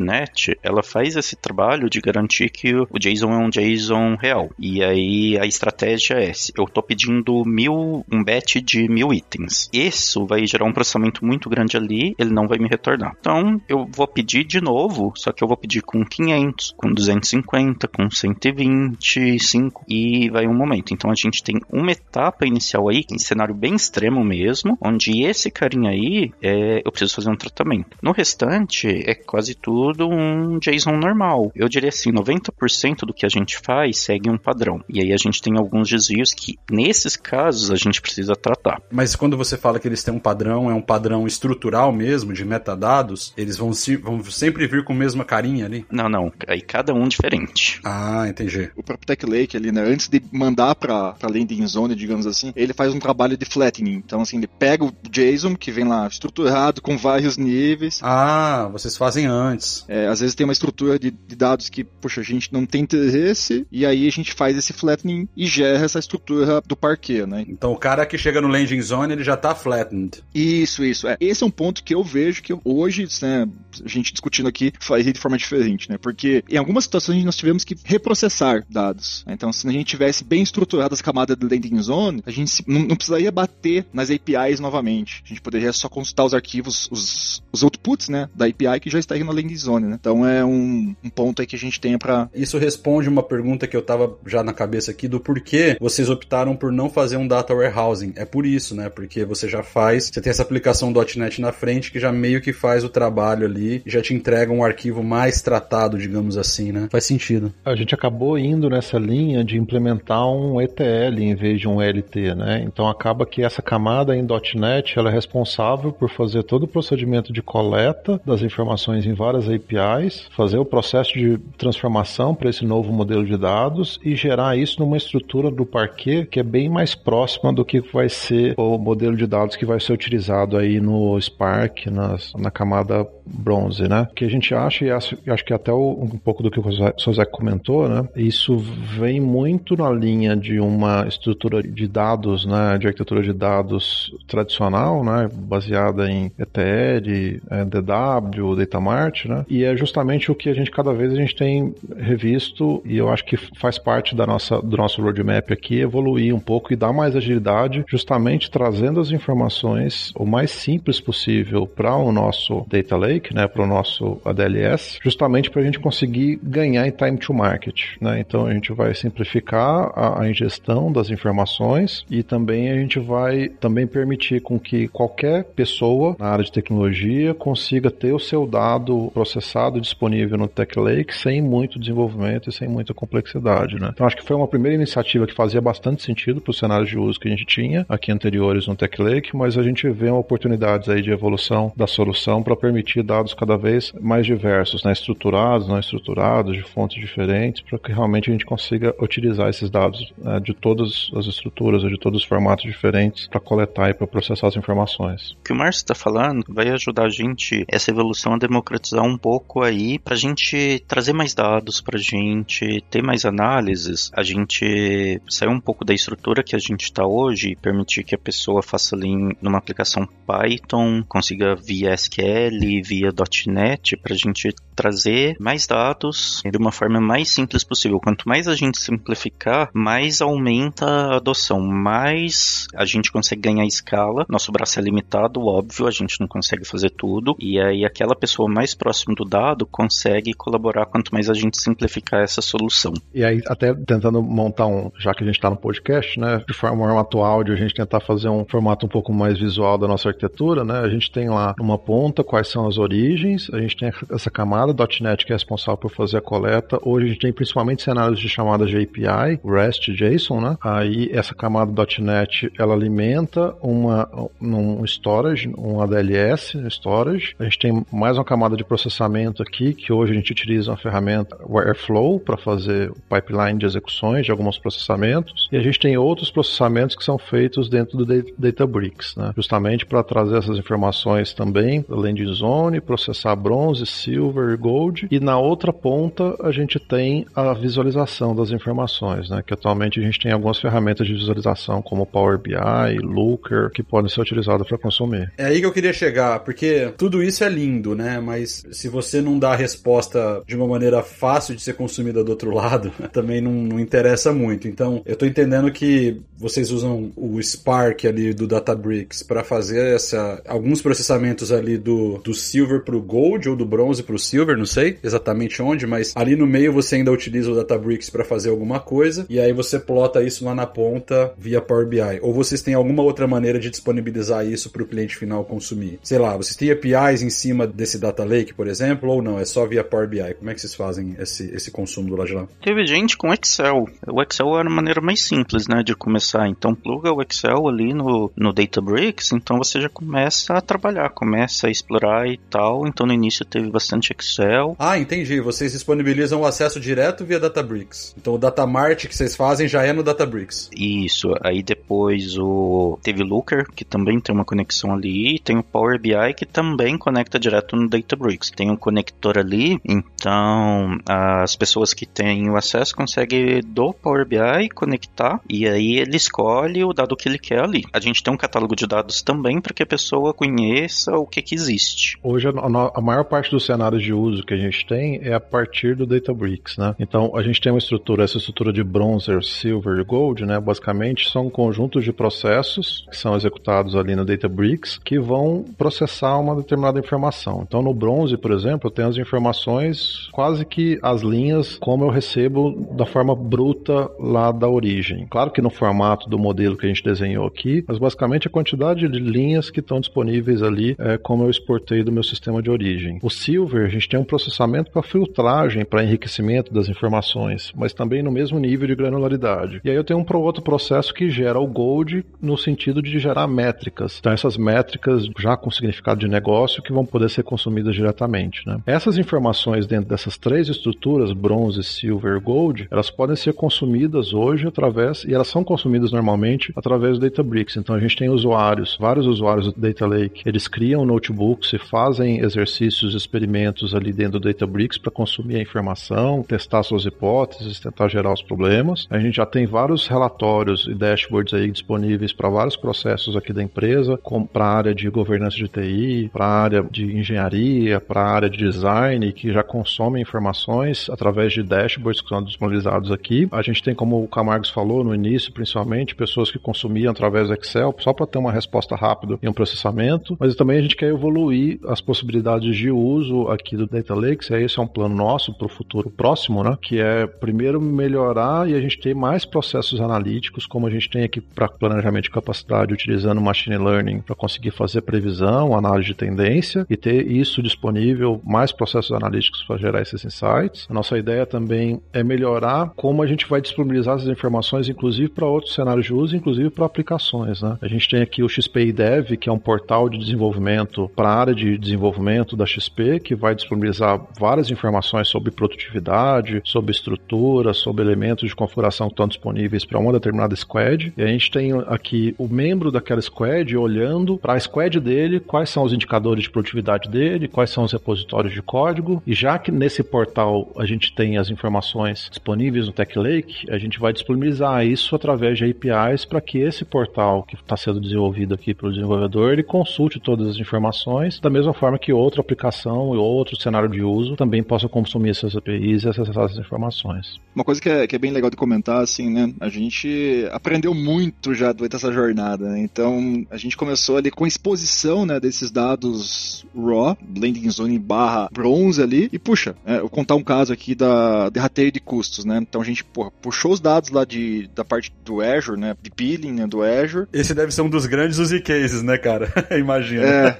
ela faz esse trabalho de garantir que o JSON é um JSON real. E aí a estratégia é essa. Eu estou pedindo mil, um batch de mil itens. Isso vai gerar um processamento muito grande ali, ele não vai me retornar. Então, eu vou pedir de novo, só que eu vou pedir com 500, com 250, com 125 e vai um momento. Então, a gente tem uma etapa inicial aí, em cenário bem extremo mesmo, onde esse carinha aí, é, eu preciso fazer um tratamento. No restante, é quase tudo um JSON normal. Eu diria assim, 90% do que a gente faz segue um padrão. E aí a gente tem alguns desvios que, nesses casos, a gente precisa tratar. Mas quando você fala que eles têm um padrão, é um padrão estrutural mesmo, de metadados, eles vão, se, vão sempre vir com a mesma carinha ali? Não, não. Aí cada um diferente. Ah, entendi. O próprio Tech Lake ali, né? Antes de mandar pra, pra landing zone, digamos assim, ele faz um trabalho de flattening. Então, assim, ele pega o JSON, que vem lá estruturado, com vários níveis. Ah, vocês fazem antes. É, às vezes tem uma estrutura de, de dados que, poxa, a gente não tem interesse, e aí a gente faz esse flattening e gera essa estrutura do parquet, né? Então o cara que chega no landing zone, ele já tá flattened. Isso, isso. É. Esse é um ponto que eu vejo que hoje, né, a gente discutindo aqui, faz de forma diferente, né? Porque em algumas situações nós tivemos que reprocessar dados. Né? Então, se a gente tivesse bem estruturadas as camadas do landing zone, a gente não, não, precisaria bater nas APIs novamente. A gente poderia só consultar os arquivos, os, os outputs, né, da API que já está aí na landing zone, né? Então é um, um ponto aí que a gente tem para Isso responde uma pergunta que eu tava já na cabeça aqui do porquê vocês optaram por não fazer um data warehousing. É por isso, né? Porque você já faz, você tem essa aplicação .NET na frente que já meio que faz o trabalho ali e já te entrega um arquivo mais tratado, digamos assim, né? Faz sentido. A gente acabou indo nessa linha de implementar um ETL em vez de um LT, né? Então acaba que essa camada em .NET ela é responsável por fazer todo o procedimento de coleta das informações em várias APIs, fazer o processo de transformação para esse novo modelo de dados e gerar isso numa estrutura do Parquet que é bem mais próxima do que vai ser o modelo de dados que vai ser utilizado aí no Spark, nas, na camada bronze, né? O que a gente acha, e acho, acho que até o, um pouco do que o José comentou, né? Isso vem muito na linha de uma estrutura de dados, né? De arquitetura de dados tradicional, né? Baseada em ETL, DW, Datamart, né? E e é justamente o que a gente cada vez a gente tem revisto e eu acho que faz parte da nossa, do nosso roadmap aqui evoluir um pouco e dar mais agilidade, justamente trazendo as informações o mais simples possível para o nosso data lake, né, para o nosso ADLS, justamente para a gente conseguir ganhar em time to market, né? Então a gente vai simplificar a, a ingestão das informações e também a gente vai também permitir com que qualquer pessoa na área de tecnologia consiga ter o seu dado processado disponível no Tech Lake sem muito desenvolvimento e sem muita complexidade, né? Então acho que foi uma primeira iniciativa que fazia bastante sentido para os cenários de uso que a gente tinha aqui anteriores no Tech Lake, mas a gente vê oportunidades aí de evolução da solução para permitir dados cada vez mais diversos, né? estruturados, não estruturados, de fontes diferentes, para que realmente a gente consiga utilizar esses dados né, de todas as estruturas, de todos os formatos diferentes para coletar e para processar as informações. O que o Márcio está falando vai ajudar a gente, essa evolução, a democratizar um pouco aí, para a gente trazer mais dados, para a gente ter mais análises, a gente sair um pouco da estrutura que a gente está hoje e permitir que a pessoa faça ali numa aplicação Python, consiga via SQL, via .NET, para a gente trazer mais dados de uma forma mais simples possível. Quanto mais a gente simplificar, mais aumenta a adoção, mais a gente consegue ganhar escala. Nosso braço é limitado, óbvio, a gente não consegue fazer tudo. E aí aquela pessoa mais próxima do dado consegue colaborar quanto mais a gente simplificar essa solução. E aí, até tentando montar um, já que a gente está no podcast, né, de formato áudio, a gente tentar fazer um formato um pouco mais visual da nossa arquitetura, né? A gente tem lá uma ponta quais são as origens, a gente tem essa camada .NET que é responsável por fazer a coleta. Hoje a gente tem principalmente cenários de chamadas de API, REST, JSON, né? Aí essa camada .NET ela alimenta uma um storage, um ADLS storage. A gente tem mais uma camada de processamento aqui que hoje a gente utiliza uma ferramenta Airflow para fazer o pipeline de execuções de alguns processamentos. E a gente tem outros processamentos que são feitos dentro do Databricks, né? Justamente para trazer essas informações também da landing zone, processar bronze, silver, gold e na outra ponta a gente tem a visualização das informações, né? Que atualmente a gente tem algumas ferramentas de visualização como Power BI, Looker, que podem ser utilizadas para consumir. É aí que eu queria chegar, porque tudo isso é lindo, né? Mas se você não dá a resposta de uma maneira fácil de ser consumida do outro lado, também não, não interessa muito. Então, eu tô entendendo que vocês usam o Spark ali do Databricks para fazer essa, alguns processamentos ali do, do Silver pro Gold ou do Bronze pro Silver, não sei exatamente onde, mas ali no meio você ainda utiliza o Databricks para fazer alguma coisa e aí você plota isso lá na ponta via Power BI. Ou vocês têm alguma outra maneira de disponibilizar isso para o cliente final consumir? Sei lá, vocês têm APIs em cima desse Data Lake, por exemplo, ou não? É só via Power BI? Como é que vocês fazem esse, esse consumo do lado de lá? Teve gente com Excel. O Excel era a maneira mais simples, né, de começar. Então pluga o Excel ali no, no Databricks, então você já começa a trabalhar, começa a explorar e tal. Então no início teve bastante Excel. Ah, entendi. Vocês disponibilizam o acesso direto via Databricks. Então o Datamart que vocês fazem já é no Databricks. Isso. Aí depois o teve Looker, que também tem uma conexão ali, e tem o Power BI que também conecta direto no Databricks. Tem um conector ali, então as pessoas que têm o acesso conseguem do Power BI conectar e aí ele escolhe o dado que ele quer ali. A gente tem um catálogo de dados também para que a pessoa conheça o que, que existe. Hoje a, maior parte dos cenários de uso que a gente tem é a partir do Databricks, né? Então a gente tem uma estrutura, essa estrutura de bronzer, silver e gold, né? Basicamente são conjuntos de processos que são executados ali no Databricks que vão processar uma determinada informação. Então no bronze, por exemplo, eu tenho as informações quase que as linhas como eu recebo da forma bruta lá da origem. Claro que no formato do modelo que a gente desenhou aqui, mas basicamente a quantidade de linhas que estão disponíveis ali é como eu exportei do meu sistema de origem. O silver, a gente tem um processamento para filtragem, para enriquecimento das informações, mas também no mesmo nível de granularidade. E aí eu tenho um outro processo que gera o gold no sentido de gerar métricas. Então essas métricas já com significado de negócio que vão poder ser consumidas diretamente. Né? Essas informações dentro dessas três estruturas, bronze, silver, gold, elas podem ser consumidas hoje através, e elas são consumidas normalmente através do Databricks. Então a gente tem usuários, vários usuários do Data Lake, eles criam notebooks e fazem exercícios, experimentos ali dentro do Databricks para consumir a informação, testar suas hipóteses, tentar gerar os problemas. A gente já tem vários relatórios e dashboards aí disponíveis para vários processos aqui da empresa, para a área de governança de TI, para a área de engenharia, para a área de design, que já consomem informações através de dashboards que são disponibilizados aqui. A gente tem, como o Camargos falou no início, principalmente, pessoas que consumiam através do Excel só para ter uma resposta rápida e um processamento, mas também a gente quer evoluir as possibilidades de uso aqui do Data Lake, e esse é um plano nosso para o futuro próximo, né? Que é primeiro melhorar e a gente ter mais processos analíticos, como a gente tem aqui para planejamento de capacidade, utilizando machine learning para conseguir fazer previsão, análise de tendência e ter isso disponível, mais processos analíticos para gerar esses insights. A nossa ideia também é melhorar como a gente vai disponibilizar essas informações, inclusive para outros cenários de uso, inclusive para aplicações. Né? A gente tem aqui o XPI Dev, que é um portal de desenvolvimento para a área de desenvolvimento da XP, que vai disponibilizar várias informações sobre produtividade, sobre estrutura, sobre elementos de configuração que estão disponíveis para uma determinada squad. E a gente tem aqui o membro daquela squad olhando para a squad dele, quais são os indicadores de produtividade dele, quais são os repositórios de código. E já que nesse portal a gente tem as informações disponíveis no Tech Lake, a gente vai disponibilizar isso através de APIs para que esse portal que está sendo desenvolvido aqui pelo desenvolvedor ele consulte todas as informações da mesma forma que outra aplicação e outro cenário de uso também possa consumir essas APIs e acessar essas informações. Uma coisa que é, que é bem legal de comentar, assim, né? A gente aprendeu muito já durante essa jornada, né? Então, a gente começou ali com a exposição, né, desses dados raw, blending zone barra bronze ali, e puxa, é, vou contar um caso aqui da derrateio de custos, né? Então a gente, porra, puxou os dados lá de, da parte do Azure, né, de billing, né, do Azure. Esse deve ser um dos grandes use cases, né, cara? Imagina. É,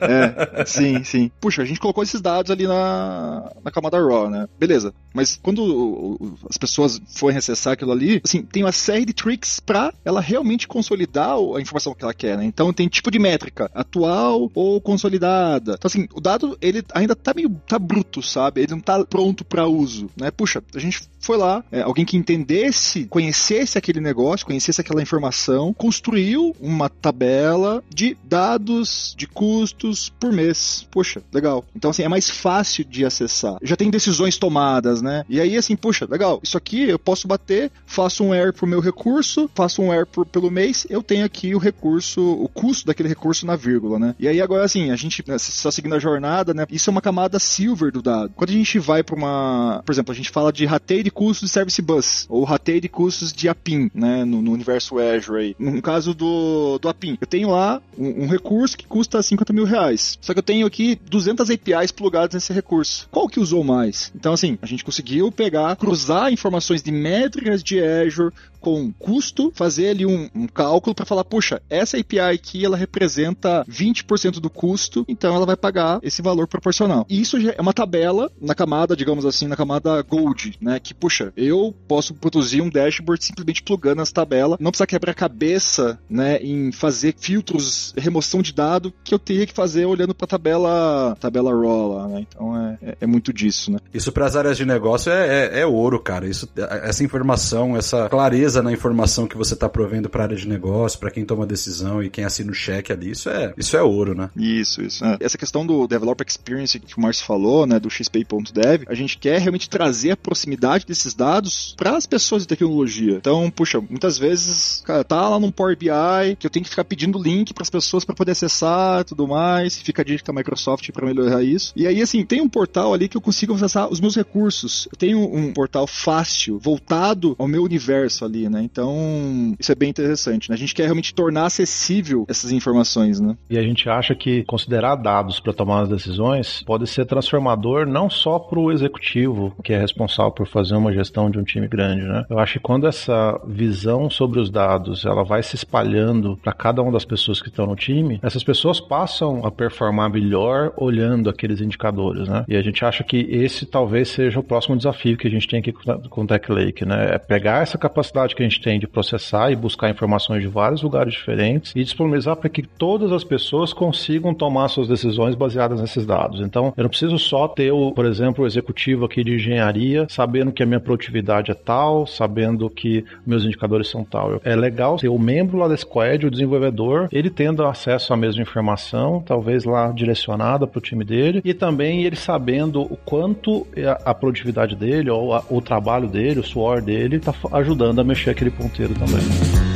é, sim, sim. Puxa, a gente colocou esses dados ali na, na camada raw, né? Beleza. Mas quando as pessoas forem acessar aquilo ali, assim, tem uma série de tricks para ela realmente consolidar a informação que ela quer, né? Então tem tipo de métrica, atual ou consolidada. Então assim, o dado ele ainda tá meio tá bruto, sabe? Ele não tá pronto para uso, né? Puxa, a gente foi lá, é, alguém que entendesse, conhecesse aquele negócio, conhecesse aquela informação, construiu uma tabela de dados de custos por mês. Poxa, legal. Então assim, é mais fácil de acessar. Já tem decisões tomadas, né? E aí assim, puxa, legal. Isso aqui eu posso bater, faço um air pro meu recurso, faço um air por, pelo mês, eu tenho aqui o recurso, o custo daquele recurso na vírgula, né? E aí agora assim, a gente né, só seguindo a jornada, né? Isso é uma camada silver do dado. Quando a gente vai para uma, por exemplo, a gente fala de rateio de custos de service bus ou rateio de custos de APIM, né? No, no universo Azure aí. No caso do, do APIM, eu tenho lá um, um, recurso que custa 50 mil reais. Só que eu tenho aqui 200 APIs plugadas nesse recurso. Qual que usou mais? Então assim, a gente conseguiu pegar, cruzar informações de métricas de Azure com custo, fazer ali um, um cálculo para falar, puxa, essa API aqui ela representa 20% do custo, então ela vai pagar esse valor proporcional. E isso é uma tabela na camada, digamos assim, na camada Gold, né? Que, puxa, eu posso produzir um dashboard simplesmente plugando essa tabela, não precisa quebrar cabeça, né, em fazer filtros, remoção de dado que eu teria que fazer olhando para a tabela, tabela raw lá, né? Então é, é, é, muito disso, né? Isso para as áreas de negócio é, é, é ouro, cara. Isso, essa informação, essa clareza na informação que você está provendo para a área de negócio, para quem toma decisão e quem assina o cheque ali, isso é, isso é ouro, né? Isso, isso. É. Essa questão do Developer Experience que o Márcio falou, né, do XP.dev, a gente quer realmente trazer a proximidade desses dados para as pessoas de tecnologia. Então, puxa, muitas vezes, cara, tá lá num Power BI que eu tenho que ficar pedindo link para as pessoas para poder acessar tudo mais, fica a dica da Microsoft para melhorar isso. E aí, assim, tem um portal ali que eu consigo acessar os meus recursos. Eu tenho um portal fácil, voltado ao meu universo ali, né? Então, isso é bem interessante. Né? A gente quer realmente tornar acessível essas informações, né? E a gente acha que considerar dados para tomar as decisões pode ser transformador não só para o executivo, que é responsável por fazer uma gestão de um time grande, né? Eu acho que quando essa visão sobre os dados ela vai se espalhando para cada uma das pessoas que estão no time, essas pessoas passam a performar melhor olhando aqueles indicadores, né? E a gente acha que esse talvez seja o próximo desafio que a gente tem aqui com o Tech Lake, né? É pegar essa capacidade que a gente tem de processar e buscar informações de vários lugares diferentes e disponibilizar para que todas as pessoas consigam tomar suas decisões baseadas nesses dados. Então, eu não preciso só ter, o, por exemplo, o executivo aqui de engenharia sabendo que a minha produtividade é tal, sabendo que meus indicadores são tal. É legal ter o membro lá da squad, o desenvolvedor, ele tendo acesso à mesma informação, talvez lá direcionada para o time dele, e também ele sabendo o quanto a, a produtividade dele, ou a, o trabalho dele, o suor dele, está ajudando a mexer aquele ponteiro também.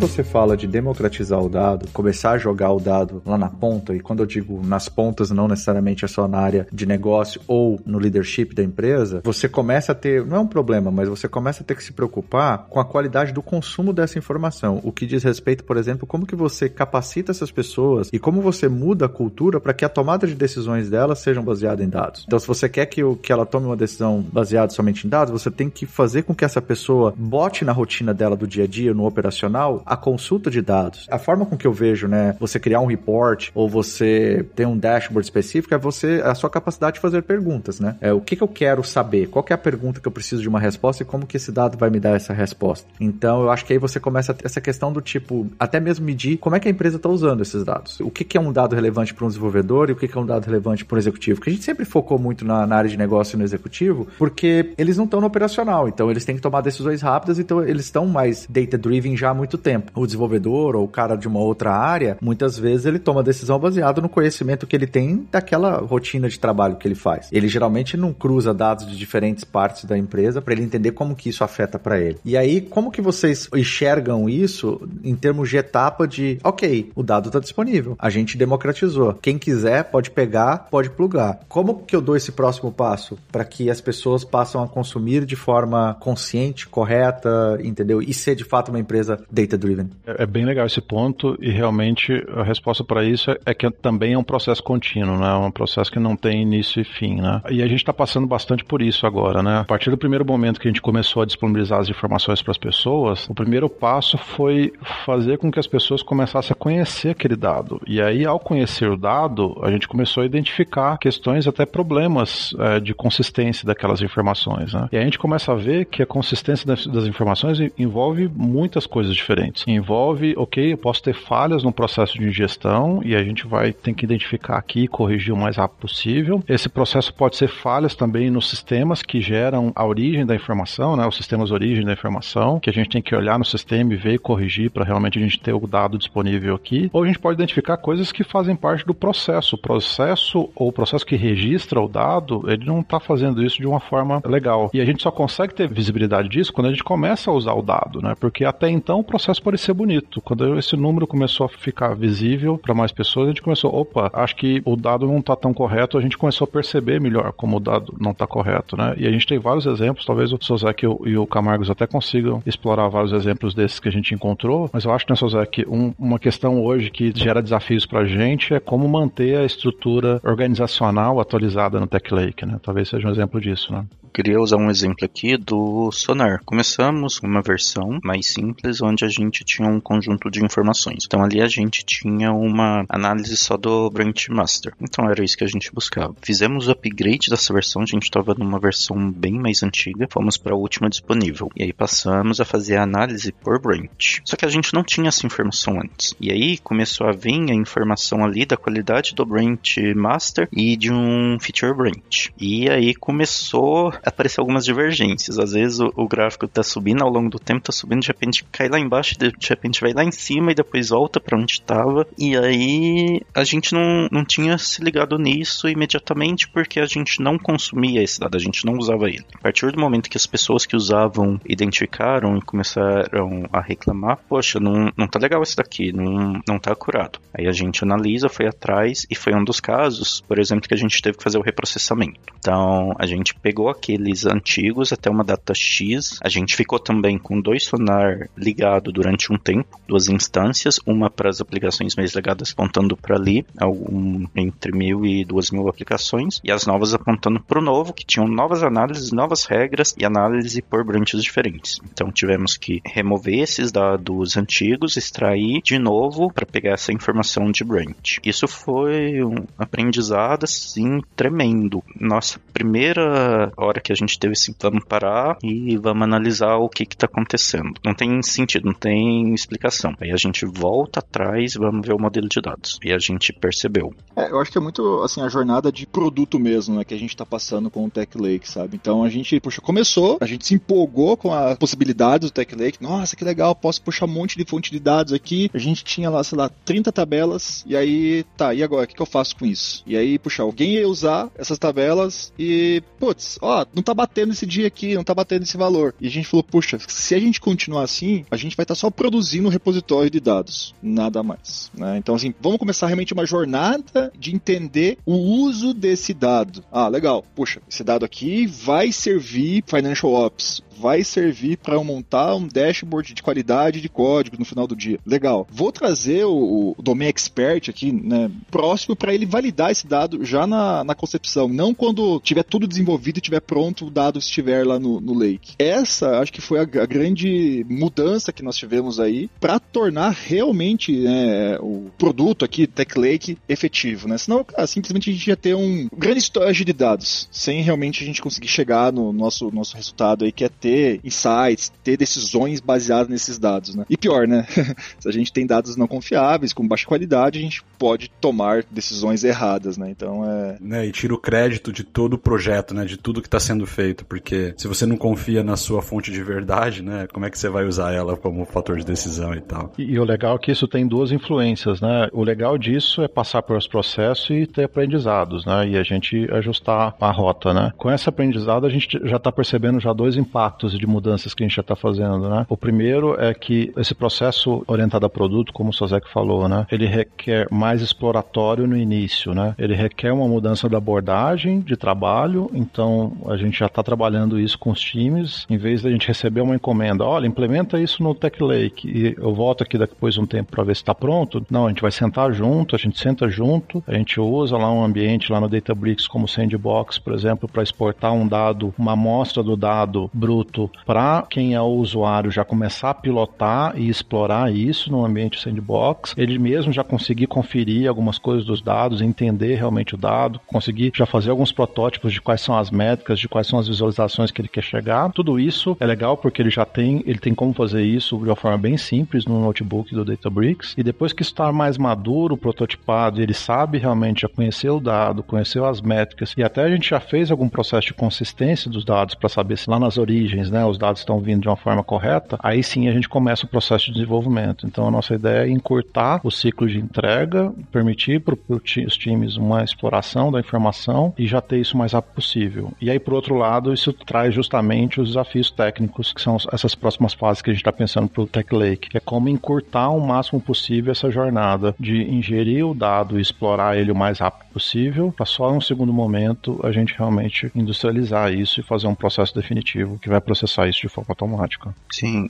Você fala de democratizar o dado, começar a jogar o dado lá na ponta, e quando eu digo nas pontas, não necessariamente é só na área de negócio ou no leadership da empresa, você começa a ter, não é um problema, mas você começa a ter que se preocupar com a qualidade do consumo dessa informação. O que diz respeito, por exemplo, como que você capacita essas pessoas e como você muda a cultura para que a tomada de decisões delas sejam baseadas em dados. Então, se você quer que, que ela tome uma decisão baseada somente em dados, você tem que fazer com que essa pessoa bote na rotina dela do dia a dia, no operacional, a consulta de dados. A forma com que eu vejo, né, você criar um report ou você ter um dashboard específico é você a sua capacidade de fazer perguntas, né? É o que, que eu quero saber, qual que é a pergunta que eu preciso de uma resposta e como que esse dado vai me dar essa resposta. Então, eu acho que aí você começa a ter essa questão do tipo, até mesmo medir como é que a empresa está usando esses dados. O que, que é um dado relevante para um desenvolvedor e o que, que é um dado relevante para um executivo. Porque a gente sempre focou muito na, na área de negócio e no executivo, porque eles não estão no operacional, então eles têm que tomar decisões rápidas, então eles estão mais data-driven já há muito tempo tempo. O desenvolvedor ou o cara de uma outra área, muitas vezes ele toma decisão baseado no conhecimento que ele tem daquela rotina de trabalho que ele faz. Ele geralmente não cruza dados de diferentes partes da empresa para ele entender como que isso afeta para ele. E aí, como que vocês enxergam isso em termos de etapa de, ok, o dado está disponível, a gente democratizou. Quem quiser pode pegar, pode plugar. Como que eu dou esse próximo passo para que as pessoas passam a consumir de forma consciente, correta, entendeu? E ser de fato uma empresa data-driven? Driven. É, é, bem legal esse ponto e realmente a resposta para isso é, é, que também é um processo contínuo, né? É um processo que não tem início e fim, né? E a gente está passando bastante por isso agora, né? A partir do primeiro momento que a gente começou a disponibilizar as informações para as pessoas, o primeiro passo foi fazer com que as pessoas começassem a conhecer aquele dado. E aí, ao conhecer o dado, a gente começou a identificar questões, até problemas é, de consistência daquelas informações, né? E a gente começa a ver que a consistência das, das informações envolve muitas coisas diferentes envolve, ok, eu posso ter falhas no processo de ingestão e a gente vai ter que identificar aqui e corrigir o mais rápido possível. Esse processo pode ser falhas também nos sistemas que geram a origem da informação, né, os sistemas origem da informação, que a gente tem que olhar no sistema e ver e corrigir para realmente a gente ter o dado disponível aqui. Ou a gente pode identificar coisas que fazem parte do processo. O processo ou o processo que registra o dado, ele não está fazendo isso de uma forma legal. E a gente só consegue ter visibilidade disso quando a gente começa a usar o dado, né? Porque até então o processo parecer bonito. Quando esse número começou a ficar visível para mais pessoas, a gente começou, opa, acho que o dado não está tão correto, a gente começou a perceber melhor como o dado não está correto, né? E a gente tem vários exemplos, talvez o Sozek e o Camargos até consigam explorar vários exemplos desses que a gente encontrou, mas eu acho, né, Sozek, um, uma questão hoje que gera desafios para a gente é como manter a estrutura organizacional atualizada no Tech Lake, né? Talvez seja um exemplo disso, né? Queria usar um exemplo aqui do Sonar. Começamos uma versão mais simples, onde a gente tinha um conjunto de informações. Então ali a gente tinha uma análise só do Branch Master. Então era isso que a gente buscava. Fizemos o upgrade dessa versão, a gente estava numa versão bem mais antiga, fomos para a última disponível. E aí passamos a fazer a análise por branch. Só que a gente não tinha essa informação antes. E aí começou a vir a informação ali da qualidade do Branch Master e de um Feature Branch. E aí começou aparecer algumas divergências. Às vezes o, o, gráfico tá subindo ao longo do tempo, tá subindo, de repente cai lá embaixo, de repente vai lá em cima e depois volta para onde estava. E aí a gente não, não tinha se ligado nisso imediatamente porque a gente não consumia esse dado, a gente não usava ele. A partir do momento que as pessoas que usavam identificaram e começaram a reclamar, poxa, não, não tá legal esse daqui, não, não tá curado. Aí a gente analisa, foi atrás e foi um dos casos, por exemplo, que a gente teve que fazer o reprocessamento. Então a gente pegou aqui aqueles antigos até uma data X. A gente ficou também com dois sonar ligado durante um tempo, duas instâncias, uma para as aplicações mais ligadas apontando para ali, algum, entre mil e duas mil aplicações, e as novas apontando para o novo, que tinham novas análises, novas regras e análise por branches diferentes. Então tivemos que remover esses dados antigos, extrair de novo para pegar essa informação de branch. Isso foi um aprendizado assim tremendo. Nossa primeira hora que a gente teve assim, vamos parar e vamos analisar o que está acontecendo. Não tem sentido, não tem explicação. Aí a gente volta atrás, vamos ver o modelo de dados. E a gente percebeu. É, eu acho que é muito assim a jornada de produto mesmo, né, que a gente está passando com o Tech Lake, sabe? Então a gente, puxa, começou, a gente se empolgou com a possibilidade do Tech Lake. Nossa, que legal, posso puxar um monte de fonte de dados aqui. A gente tinha lá, sei lá, 30 tabelas e aí, tá, e agora, o que, que eu faço com isso? E aí, puxa, alguém ia usar essas tabelas e, putz, ó, não tá batendo esse dia aqui, não tá batendo esse valor. E a gente falou, puxa, se a gente continuar assim, a gente vai estar tá só produzindo um repositório de dados, nada mais. Né? Então, assim, vamos começar realmente uma jornada de entender o uso desse dado. Ah, legal, puxa, esse dado aqui vai servir Financial Ops, vai servir para eu montar um dashboard de qualidade de código no final do dia. Legal. Vou trazer o, o Domain Expert aqui, né, próximo para ele validar esse dado já na, na concepção, não quando tiver tudo desenvolvido e tiver pronto o dado estiver lá no, no Lake. Essa, acho que foi a, a grande mudança que nós tivemos aí para tornar realmente né, o produto aqui, Tech Lake, efetivo, né? Senão, cara, simplesmente a gente ia ter um grande storage de dados, sem realmente a gente conseguir chegar no nosso, nosso resultado aí, que é ter ter insights, ter decisões baseadas nesses dados, né? E pior, né? Se a gente tem dados não confiáveis, com baixa qualidade, a gente pode tomar decisões erradas, né? Então é. Né, e tira o crédito de todo o projeto, né? De tudo que está sendo feito. Porque se você não confia na sua fonte de verdade, né? Como é que você vai usar ela como fator de decisão e tal? E, e o legal é que isso tem duas influências, né? O legal disso é passar pelos processos e ter aprendizados, né? E a gente ajustar a rota, né? Com esse aprendizado, a gente já está percebendo já dois impactos impactos de mudanças que a gente já está fazendo, né? O primeiro é que esse processo orientado a produto, como o Sozek falou, né? Ele requer mais exploratório no início, né? Ele requer uma mudança da abordagem de trabalho, então a gente já está trabalhando isso com os times, em vez da gente receber uma encomenda, olha, implementa isso no Tech Lake e eu volto aqui depois de um tempo para ver se está pronto. Não, a gente vai sentar junto, a gente senta junto, a gente usa lá um ambiente lá no Databricks como Sandbox, por exemplo, para exportar um dado, uma amostra do dado bruto produto para quem é o usuário já começar a pilotar e explorar isso no ambiente sandbox, ele mesmo já conseguir conferir algumas coisas dos dados, entender realmente o dado, conseguir já fazer alguns protótipos de quais são as métricas, de quais são as visualizações que ele quer chegar. Tudo isso é legal porque ele já tem, ele tem como fazer isso de uma forma bem simples no notebook do Databricks. E depois que está mais maduro, prototipado, ele sabe realmente já conhecer o dado, conheceu as métricas e até a gente já fez algum processo de consistência dos dados para saber se lá nas origens né, os dados estão vindo de uma forma correta, aí sim a gente começa o processo de desenvolvimento. Então a nossa ideia é encurtar o ciclo de entrega, permitir para os times uma exploração da informação e já ter isso o mais rápido possível. E aí, por outro lado, isso traz justamente os desafios técnicos, que são essas próximas fases que a gente está pensando para o Tech Lake, que é como encurtar o máximo possível essa jornada de ingerir o dado e explorar ele o mais rápido possível, para só um segundo momento a gente realmente industrializar isso e fazer um processo definitivo que vai processar isso de forma automática. Sim,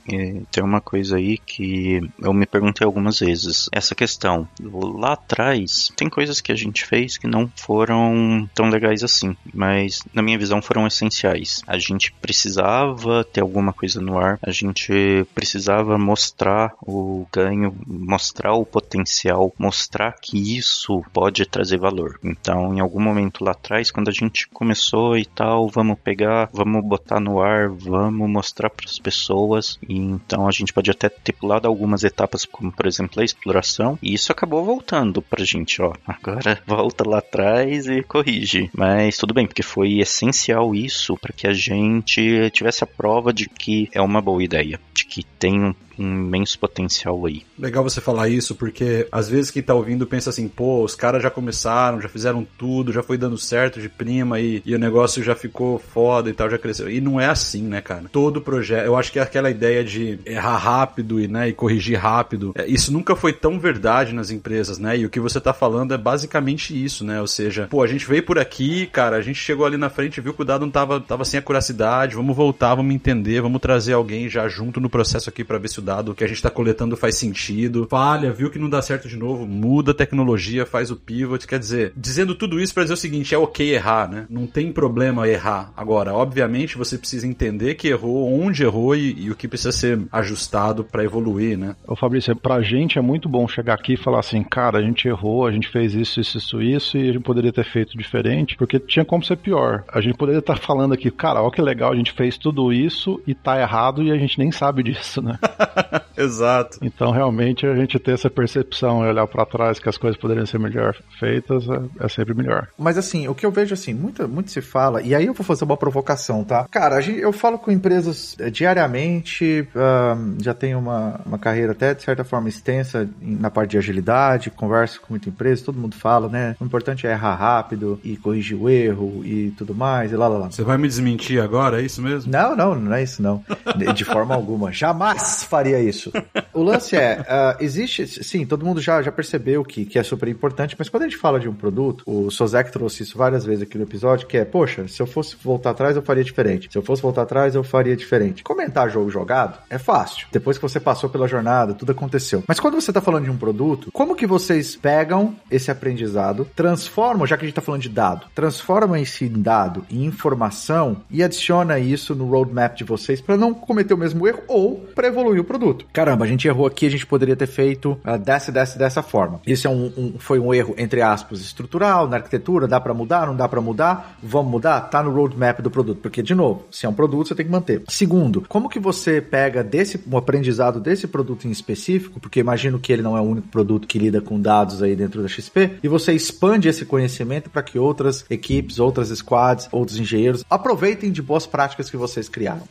tem uma coisa aí que eu me perguntei algumas vezes. Essa questão, lá atrás, tem coisas que a gente fez que não foram tão legais assim, mas na minha visão foram essenciais. A gente precisava ter alguma coisa no ar, a gente precisava mostrar o ganho, mostrar o potencial, mostrar que isso pode trazer valor. Então, em algum momento lá atrás, quando a gente começou e tal, vamos pegar, vamos botar no ar, vamos mostrar para as pessoas. E então a gente pode até ter pulado algumas etapas, como por exemplo a exploração, e isso acabou voltando pra gente, ó. Agora volta lá atrás e corrige. Mas tudo bem, porque foi essencial isso para que a gente tivesse a prova de que é uma boa ideia, de que tem um imenso potencial aí. Legal você falar isso, porque às vezes quem tá ouvindo pensa assim, pô, os caras já começaram, já fizeram tudo, já foi dando certo de prima e, e, o negócio já ficou foda e tal, já cresceu. E não é assim, né, cara? Todo projeto, eu acho que é aquela ideia de errar rápido e, né, e corrigir rápido, é, isso nunca foi tão verdade nas empresas, né? E o que você tá falando é basicamente isso, né? Ou seja, pô, a gente veio por aqui, cara, a gente chegou ali na frente, viu que o dado não tava, tava sem acuracidade, vamos voltar, vamos entender, vamos trazer alguém já junto no processo aqui para ver se o dado que a gente está coletando faz sentido, falha, viu que não dá certo de novo, muda a tecnologia, faz o pivot. Quer dizer, dizendo tudo isso para dizer o seguinte: é ok errar, né? Não tem problema errar. Agora, obviamente, você precisa entender que errou, onde errou e, e o que precisa ser ajustado para evoluir, né? Ô Fabrício, pra gente é muito bom chegar aqui e falar assim, cara, a gente errou, a gente fez isso, isso, isso, isso, e a gente poderia ter feito diferente, porque tinha como ser pior. A gente poderia estar falando aqui, cara, olha que legal, a gente fez tudo isso e tá errado e a gente nem sabe disso, né? Exato. Então, realmente, a gente ter essa percepção e olhar para trás que as coisas poderiam ser melhor feitas é, é, sempre melhor. Mas, assim, o que eu vejo, assim, muito, muito se fala, e aí eu vou fazer uma provocação, tá? Cara, eu falo com empresas eh, diariamente, uh, já tenho uma, uma carreira até, de certa forma, extensa na parte de agilidade, converso com muita empresa, todo mundo fala, né? O importante é errar rápido e corrigir o erro e tudo mais, e lá, lá, lá. Você vai me desmentir agora, é isso mesmo? Não, não, não é isso, não. De, de forma alguma. Jamais faria isso. O lance é, uh, existe, sim, todo mundo já, já percebeu que, que é super importante, mas quando a gente fala de um produto, o Sozek trouxe isso várias vezes aqui no episódio, que é, poxa, se eu fosse voltar atrás, eu faria diferente. Se eu fosse voltar atrás, eu faria diferente. Comentar jogo jogado é fácil. Depois que você passou pela jornada, tudo aconteceu. Mas quando você está falando de um produto, como que vocês pegam esse aprendizado, transformam, já que a gente está falando de dado, transformam esse dado em informação e adiciona isso no roadmap de vocês para não cometer o mesmo erro ou para evoluir o produto. Caramba, a gente errou aqui, a gente poderia ter feito uh, dessa, dessa, dessa forma. Esse é um, um, foi um erro, entre aspas, estrutural, na arquitetura, dá para mudar, não dá para mudar, vamos mudar? Tá no roadmap do produto, porque, de novo, se é um produto, você tem que manter. Segundo, como que você pega desse, um aprendizado desse produto em específico, porque imagino que ele não é o único produto que lida com dados aí dentro da XP, e você expande esse conhecimento para que outras equipes, outras squads, outros engenheiros aproveitem de boas práticas que vocês criaram.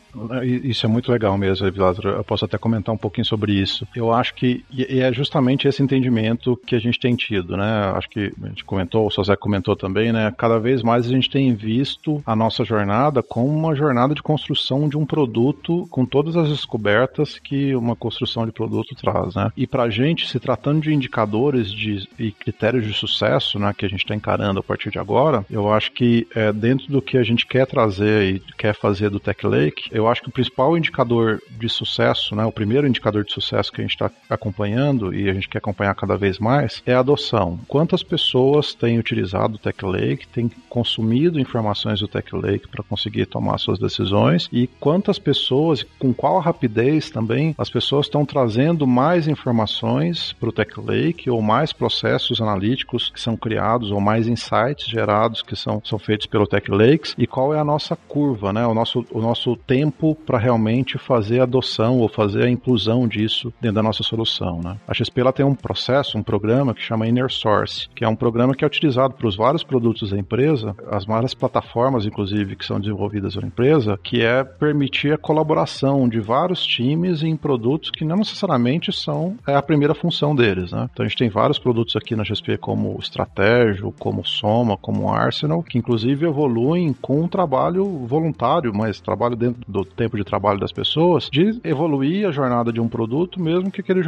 Isso é muito legal mesmo, Evilásio. Eu posso até comentar um pouquinho sobre isso. Eu acho que é justamente esse entendimento que a gente tem tido, né? Acho que a gente comentou, o Sozé comentou também, né? Cada vez mais a gente tem visto a nossa jornada como uma jornada de construção de um produto com todas as descobertas que uma construção de produto traz, né? E para a gente, se tratando de indicadores de, e critérios de sucesso, né, que a gente está encarando a partir de agora, eu acho que é, dentro do que a gente quer trazer e quer fazer do Tech Lake, eu acho que o principal indicador de sucesso, né, o primeiro indicador de sucesso que a gente está acompanhando e a gente quer acompanhar cada vez mais é a adoção. Quantas pessoas têm utilizado o Tech Lake, têm consumido informações do Tech Lake para conseguir tomar suas decisões e quantas pessoas, com qual rapidez também as pessoas estão trazendo mais informações para o Tech Lake ou mais processos analíticos que são criados ou mais insights gerados que são, são feitos pelo Tech Lakes e qual é a nossa curva, né? O nosso, o nosso tempo para realmente fazer a adoção ou fazer a inclusão disso dentro da nossa solução, né? A XP ela tem um processo, um programa que chama Inner Source, que é um programa que é utilizado para os vários produtos da empresa, as várias plataformas, inclusive, que são desenvolvidas pela empresa, que é permitir a colaboração de vários times em produtos que não necessariamente são é a primeira função deles, né? Então a gente tem vários produtos aqui na XP como Estratégio, como Soma, como Arsenal, que inclusive evoluem com um trabalho voluntário, mas trabalho dentro do tempo de trabalho das pessoas, de evoluir a jornada de um produto, mesmo que aquele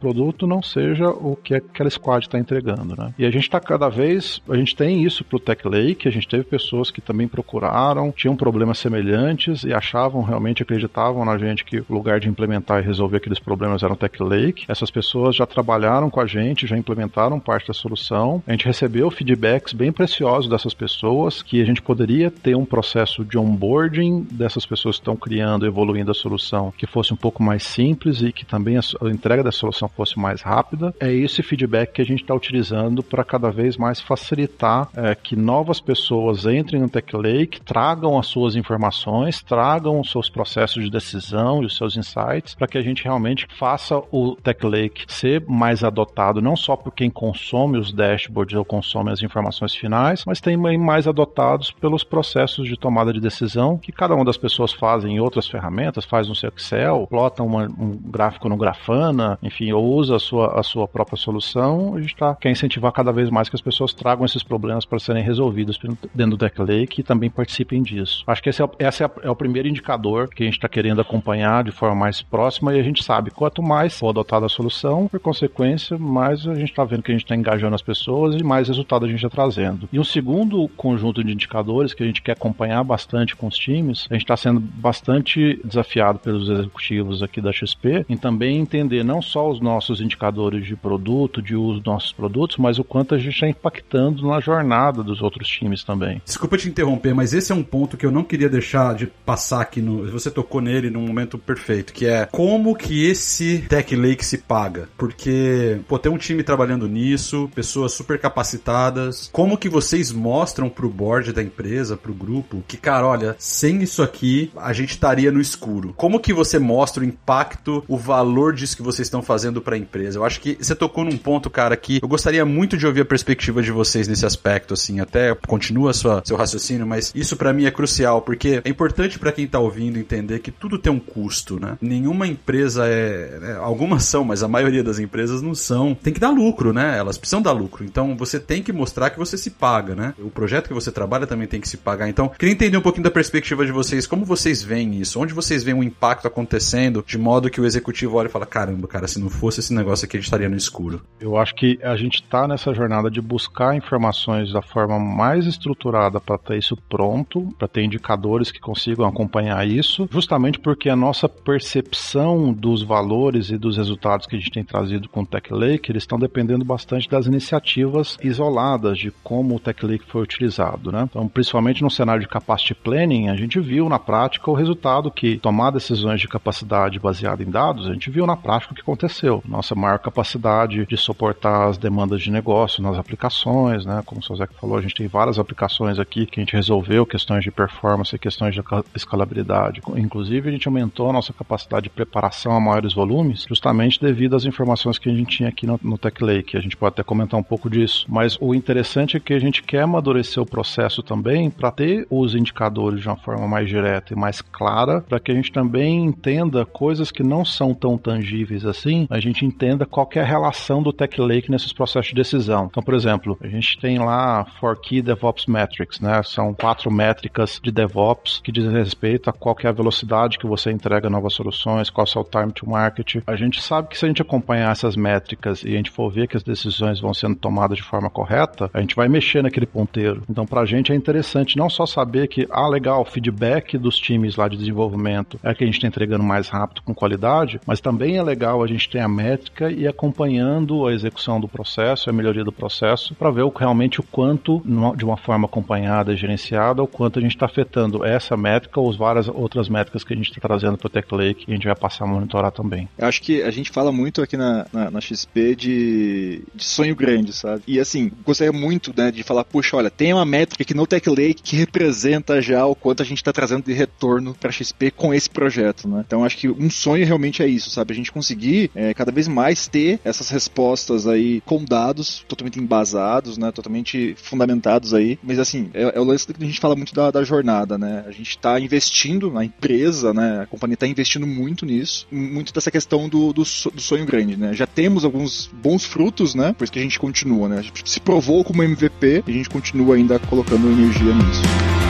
produto não seja o que aquela squad está entregando, né? E a gente está cada vez, a gente tem isso pro Tech Lake, a gente teve pessoas que também procuraram, tinham problemas semelhantes e achavam realmente, acreditavam na gente que o lugar de implementar e resolver aqueles problemas era o Tech Lake. Essas pessoas já trabalharam com a gente, já implementaram parte da solução. A gente recebeu feedbacks bem preciosos dessas pessoas que a gente poderia ter um processo de onboarding dessas pessoas que estão criando, evoluindo a solução, que fosse um pouco mais simples e que também a entrega da solução fosse mais rápida. É esse feedback que a gente está utilizando para cada vez mais facilitar é, que novas pessoas entrem no Tech Lake, tragam as suas informações, tragam os seus processos de decisão e os seus insights, para que a gente realmente faça o Tech Lake ser mais adotado, não só por quem consome os dashboards ou consome as informações finais, mas também mais adotados pelos processos de tomada de decisão que cada uma das pessoas fazem em outras ferramentas, faz no seu Excel, plota uma, um gráfico no Grafana, enfim, ou usa a sua, a sua própria solução. A gente tá, quer incentivar cada vez mais que as pessoas tragam esses problemas para serem resolvidos dentro do Tech Lake e também participem disso. Acho que esse é, esse é, é o primeiro indicador que a gente está querendo acompanhar de forma mais próxima e a gente sabe quanto mais for adotada a solução, por consequência, mais a gente está vendo que a gente está engajando as pessoas e mais resultado a gente está trazendo. E um segundo conjunto de indicadores que a gente quer acompanhar bastante com os times, a gente está sendo bastante desafiado pelos executivos aqui da da XP em também entender não só os nossos indicadores de produto, de uso dos nossos produtos, mas o quanto a gente está impactando na jornada dos outros times também. Desculpa te interromper, mas esse é um ponto que eu não queria deixar de passar aqui no. Você tocou nele num momento perfeito, que é como que esse Tech Lake se paga? Porque, pô, tem um time trabalhando nisso, pessoas super capacitadas. Como que vocês mostram pro board da empresa, pro grupo, que, cara, olha, sem isso aqui, a gente estaria no escuro. Como que você mostra o impacto, o valor disso que vocês estão fazendo para a empresa? Eu acho que você tocou num ponto, cara, que eu gostaria muito de ouvir a perspectiva de vocês nesse aspecto, assim, até continua sua, seu raciocínio, mas isso para mim é crucial, porque é importante para quem tá ouvindo entender que tudo tem um custo, né? Nenhuma empresa é, é, algumas são, mas a maioria das empresas não são. Tem que dar lucro, né? Elas precisam dar lucro. Então você tem que mostrar que você se paga, né? O projeto que você trabalha também tem que se pagar. Então, queria entender um pouquinho da perspectiva de vocês, como vocês veem isso? Onde vocês veem o impacto acontecendo de que o executivo olha e fala: caramba, cara, se não fosse esse negócio aqui, a gente estaria no escuro. Eu acho que a gente tá nessa jornada de buscar informações da forma mais estruturada para ter isso pronto, para ter indicadores que consigam acompanhar isso, justamente porque a nossa percepção dos valores e dos resultados que a gente tem trazido com o Tech Lake, eles estão dependendo bastante das iniciativas isoladas de como o Tech Lake foi utilizado, né? Então, principalmente no cenário de capacity planning, a gente viu na prática o resultado que tomar decisões de capacidade baseada em dados, a gente viu na prática o que aconteceu. Nossa maior capacidade de suportar as demandas de negócio nas aplicações, né? Como o Sozek falou, a gente tem várias aplicações aqui que a gente resolveu questões de performance e questões de escalabilidade. Inclusive, a gente aumentou a nossa capacidade de preparação a maiores volumes, justamente devido às informações que a gente tinha aqui no, no Tech Lake. A gente pode até comentar um pouco disso. Mas o interessante é que a gente quer amadurecer o processo também para ter os indicadores de uma forma mais direta e mais clara, para que a gente também entenda coisas que não são tão tangíveis assim, a gente entenda qual é a relação do Tech Lake nesses processos de decisão. Então, por exemplo, a gente tem lá for Key DevOps Metrics, né? São quatro métricas de DevOps que dizem respeito a qual é a velocidade que você entrega novas soluções, qual é o time to market. A gente sabe que se a gente acompanhar essas métricas e a gente for ver que as decisões vão sendo tomadas de forma correta, a gente vai mexer naquele ponteiro. Então, para a gente é interessante não só saber que, ah, legal, feedback dos times lá de desenvolvimento é que a gente está entregando mais rápido, com qualidade, mas também é legal a gente ter a métrica e acompanhando a execução do processo, a melhoria do processo, para ver realmente o quanto, de uma forma acompanhada e gerenciada, o quanto a gente está afetando essa métrica ou as várias outras métricas que a gente está trazendo para o Tech Lake e a gente vai passar a monitorar também. Eu acho que a gente fala muito aqui na, na, na XP de, de, sonho grande, sabe? E assim, gostaria muito né, de falar, puxa, olha, tem uma métrica aqui no Tech Lake que representa já o quanto a gente está trazendo de retorno para XP com esse projeto, né? Então acho que um sonho realmente é isso, sabe? A gente conseguir é, cada vez mais ter essas respostas aí com dados totalmente embasados, né? Totalmente fundamentados aí. Mas assim, é, é o lance que a gente fala muito da, da jornada, né? A gente está investindo na empresa, né? A companhia está investindo muito nisso, muito dessa questão do, do, do, sonho grande, né? Já temos alguns bons frutos, né? Por isso que a gente continua, né? A gente se provou como MVP e a gente continua ainda colocando energia nisso.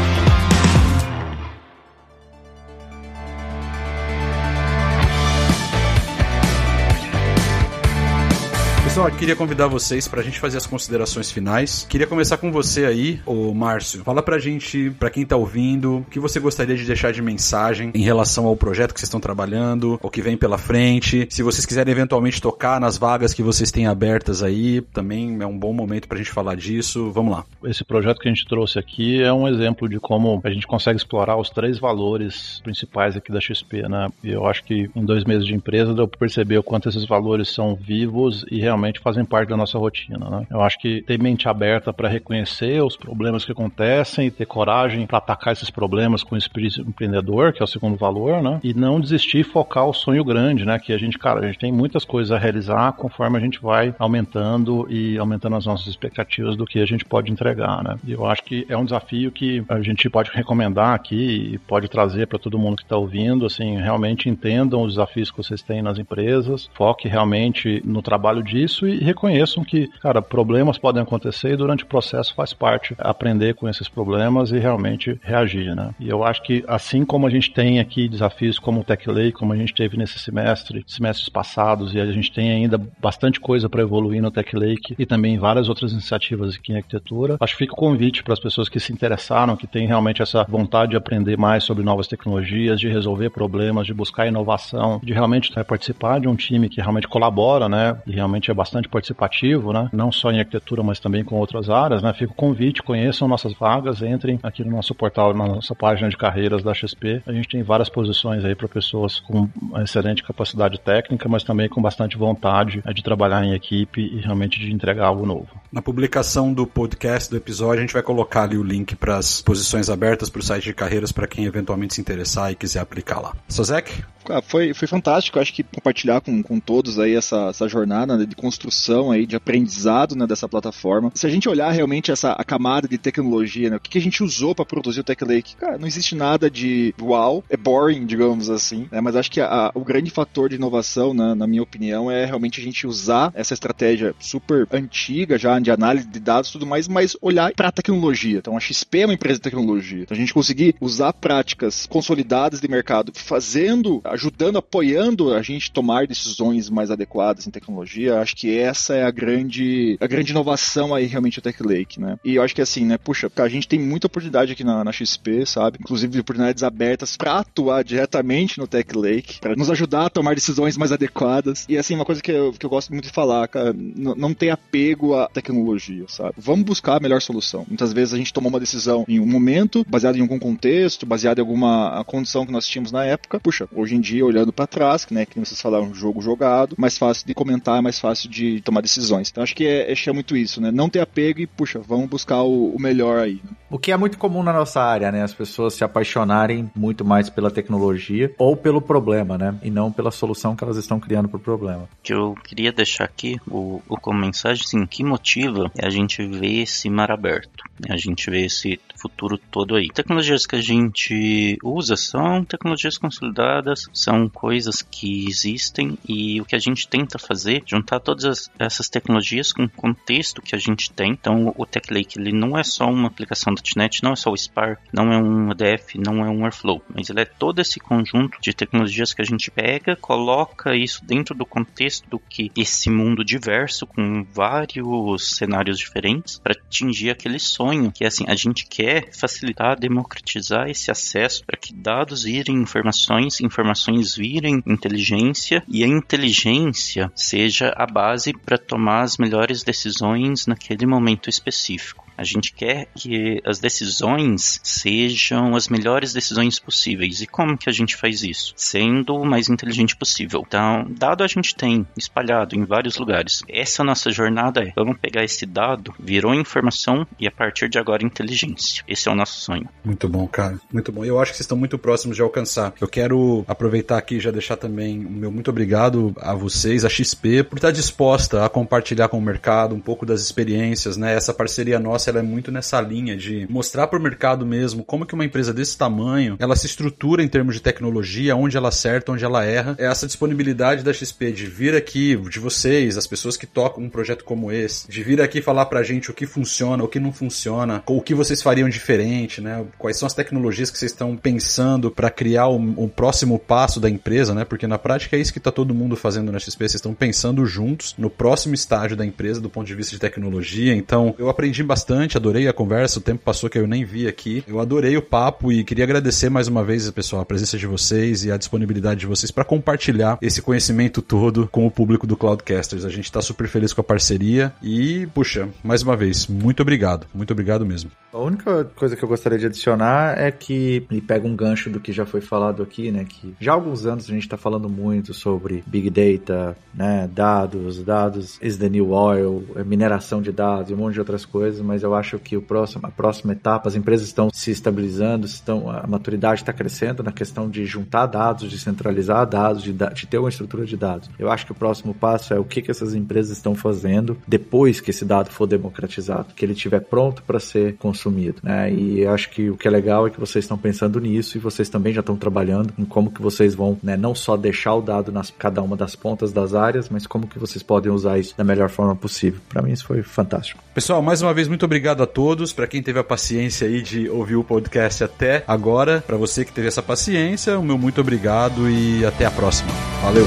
Pessoal, queria convidar vocês pra gente fazer as considerações finais. Queria começar com você aí, o Márcio. Fala pra gente, pra quem tá ouvindo, o que você gostaria de deixar de mensagem em relação ao projeto que vocês estão trabalhando, o que vem pela frente. Se vocês quiserem eventualmente tocar nas vagas que vocês têm abertas aí, também é um bom momento pra gente falar disso. Vamos lá. Esse projeto que a gente trouxe aqui é um exemplo de como a gente consegue explorar os três valores principais aqui da XP, né? E eu acho que em dois meses de empresa deu pra perceber o quanto esses valores são vivos e realmente realmente fazem parte da nossa rotina. Né? Eu acho que ter mente aberta para reconhecer os problemas que acontecem e ter coragem para atacar esses problemas com o espírito empreendedor, que é o segundo valor, né? E não desistir e focar o sonho grande, né? Que a gente, cara, a gente tem muitas coisas a realizar conforme a gente vai aumentando e aumentando as nossas expectativas do que a gente pode entregar, né? E eu acho que é um desafio que a gente pode recomendar aqui e pode trazer para todo mundo que está ouvindo, assim, realmente entendam os desafios que vocês têm nas empresas, foque realmente no trabalho disso isso e reconheçam que, cara, problemas podem acontecer e durante o processo faz parte aprender com esses problemas e realmente reagir, né? E eu acho que assim como a gente tem aqui desafios como o Tech Lake, como a gente teve nesse semestre, semestres passados, e a gente tem ainda bastante coisa para evoluir no Tech Lake e também várias outras iniciativas aqui em arquitetura, acho que fica o convite para as pessoas que se interessaram, que têm realmente essa vontade de aprender mais sobre novas tecnologias, de resolver problemas, de buscar inovação, de realmente né, participar de um time que realmente colabora, né? E realmente é bastante participativo, né? Não só em arquitetura, mas também com outras áreas, né? Fica o convite, conheçam nossas vagas, entrem aqui no nosso portal, na nossa página de carreiras da XP. A gente tem várias posições aí para pessoas com excelente capacidade técnica, mas também com bastante vontade né, de trabalhar em equipe e realmente de entregar algo novo. Na publicação do podcast do episódio, a gente vai colocar ali o link para as posições abertas para o site de carreiras para quem eventualmente se interessar e quiser aplicar lá. Sozek? Ah, foi, foi fantástico, acho que compartilhar com, com todos aí essa, essa jornada né, de construção aí, de aprendizado né, dessa plataforma. Se a gente olhar realmente essa a camada de tecnologia, né, o que, que a gente usou para produzir o Tech Lake, cara, não existe nada de uau, é boring, digamos assim, né, mas acho que a, o grande fator de inovação, né, na minha opinião, é realmente a gente usar essa estratégia super antiga já de análise de dados tudo mais, mas olhar para a tecnologia. Então a XP é uma empresa de tecnologia. Então a gente conseguir usar práticas consolidadas de mercado, fazendo ajudando, apoiando a gente tomar decisões mais adequadas em tecnologia, acho que essa é a grande, a grande inovação aí realmente do Tech Lake, né? E eu acho que assim, né, puxa, a gente tem muita oportunidade aqui na, na XP, sabe? Inclusive oportunidades abertas para atuar diretamente no Tech Lake, para nos ajudar a tomar decisões mais adequadas. E assim, uma coisa que eu, que eu gosto muito de falar, cara, não tem apego à tecnologia, sabe? Vamos buscar a melhor solução. Muitas vezes a gente tomou uma decisão em um momento, baseado em algum contexto, baseado em alguma condição que nós tínhamos na época. Puxa, hoje em dia, olhando para trás, né, que vocês falaram, jogo jogado, mais fácil de comentar, mais fácil de tomar decisões. Então acho que é, é muito isso, né? Não ter apego e, puxa, vamos buscar o, o melhor aí. Né? O que é muito comum na nossa área, né? As pessoas se apaixonarem muito mais pela tecnologia ou pelo problema, né? E não pela solução que elas estão criando para o problema. que eu queria deixar aqui, o, o como mensagem, assim, que motiva é a gente ver esse mar aberto. Né? A gente vê esse futuro todo aí. Tecnologias que a gente usa são tecnologias consolidadas, são coisas que existem e o que a gente tenta fazer, juntar todas essas tecnologias com o contexto que a gente tem. Então, o Tech Lake ele não é só uma aplicação do .NET, não é só o Spark, não é um EDF, não é um Airflow, mas ele é todo esse conjunto de tecnologias que a gente pega, coloca isso dentro do contexto do que esse mundo diverso com vários cenários diferentes para atingir aquele sonho que é assim, a gente quer facilitar, democratizar esse acesso para que dados virem informações, informações virem inteligência e a inteligência seja a base para tomar as melhores decisões naquele momento específico. A gente quer que as decisões sejam as melhores decisões possíveis. E como que a gente faz isso? Sendo o mais inteligente possível. Então, dado a gente tem espalhado em vários lugares. Essa nossa jornada é: vamos pegar esse dado, virou informação e a partir de agora inteligência. Esse é o nosso sonho. Muito bom, cara. Muito bom. Eu acho que vocês estão muito próximos de alcançar. Eu quero aproveitar aqui e já deixar também o meu muito obrigado a vocês, a XP, por estar disposta a compartilhar com o mercado um pouco das experiências, né? Essa parceria nossa ela é muito nessa linha de mostrar para o mercado mesmo como que uma empresa desse tamanho ela se estrutura em termos de tecnologia, onde ela acerta, onde ela erra. É essa disponibilidade da XP de vir aqui, de vocês, as pessoas que tocam um projeto como esse, de vir aqui falar pra gente o que funciona, o que não funciona, o que vocês fariam diferente, né? Quais são as tecnologias que vocês estão pensando para criar o, o, próximo passo da empresa, né? Porque na prática é isso que tá todo mundo fazendo na XP, vocês estão pensando juntos no próximo estágio da empresa do ponto de vista de tecnologia. Então, eu aprendi bastante bastante, adorei a conversa, o tempo passou que eu nem vi aqui. Eu adorei o papo e queria agradecer mais uma vez, pessoal, a presença de vocês e a disponibilidade de vocês para compartilhar esse conhecimento todo com o público do Cloudcasters. A gente está super feliz com a parceria e, puxa, mais uma vez, muito obrigado. Muito obrigado mesmo. A única coisa que eu gostaria de adicionar é que me pega um gancho do que já foi falado aqui, né? Que já há alguns anos a gente está falando muito sobre Big Data, né? Dados, dados is the new oil, mineração de dados e um monte de outras coisas, mas Eu acho que o próximo, a próxima etapa, as empresas estão se estabilizando, estão, a maturidade está crescendo na questão de juntar dados, de centralizar dados, de, de ter uma estrutura de dados. Eu acho que o próximo passo é o que, que essas empresas estão fazendo depois que esse dado for democratizado, que ele estiver pronto para ser consumido. Né? E acho que o que é legal é que vocês estão pensando nisso e vocês também já estão trabalhando em como que vocês vão né, não só deixar o dado nas cada uma das pontas das áreas, mas como que vocês podem usar isso da melhor forma possível. Para mim isso foi fantástico. Pessoal, mais uma vez muito obrigado a todos, para quem teve a paciência aí de ouvir o podcast até agora, para você que teve essa paciência, o meu muito obrigado e até a próxima. Valeu.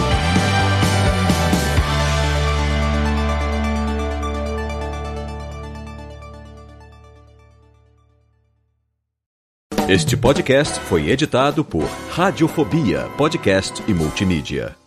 Este podcast foi editado por Radiofobia, podcast e multimídia.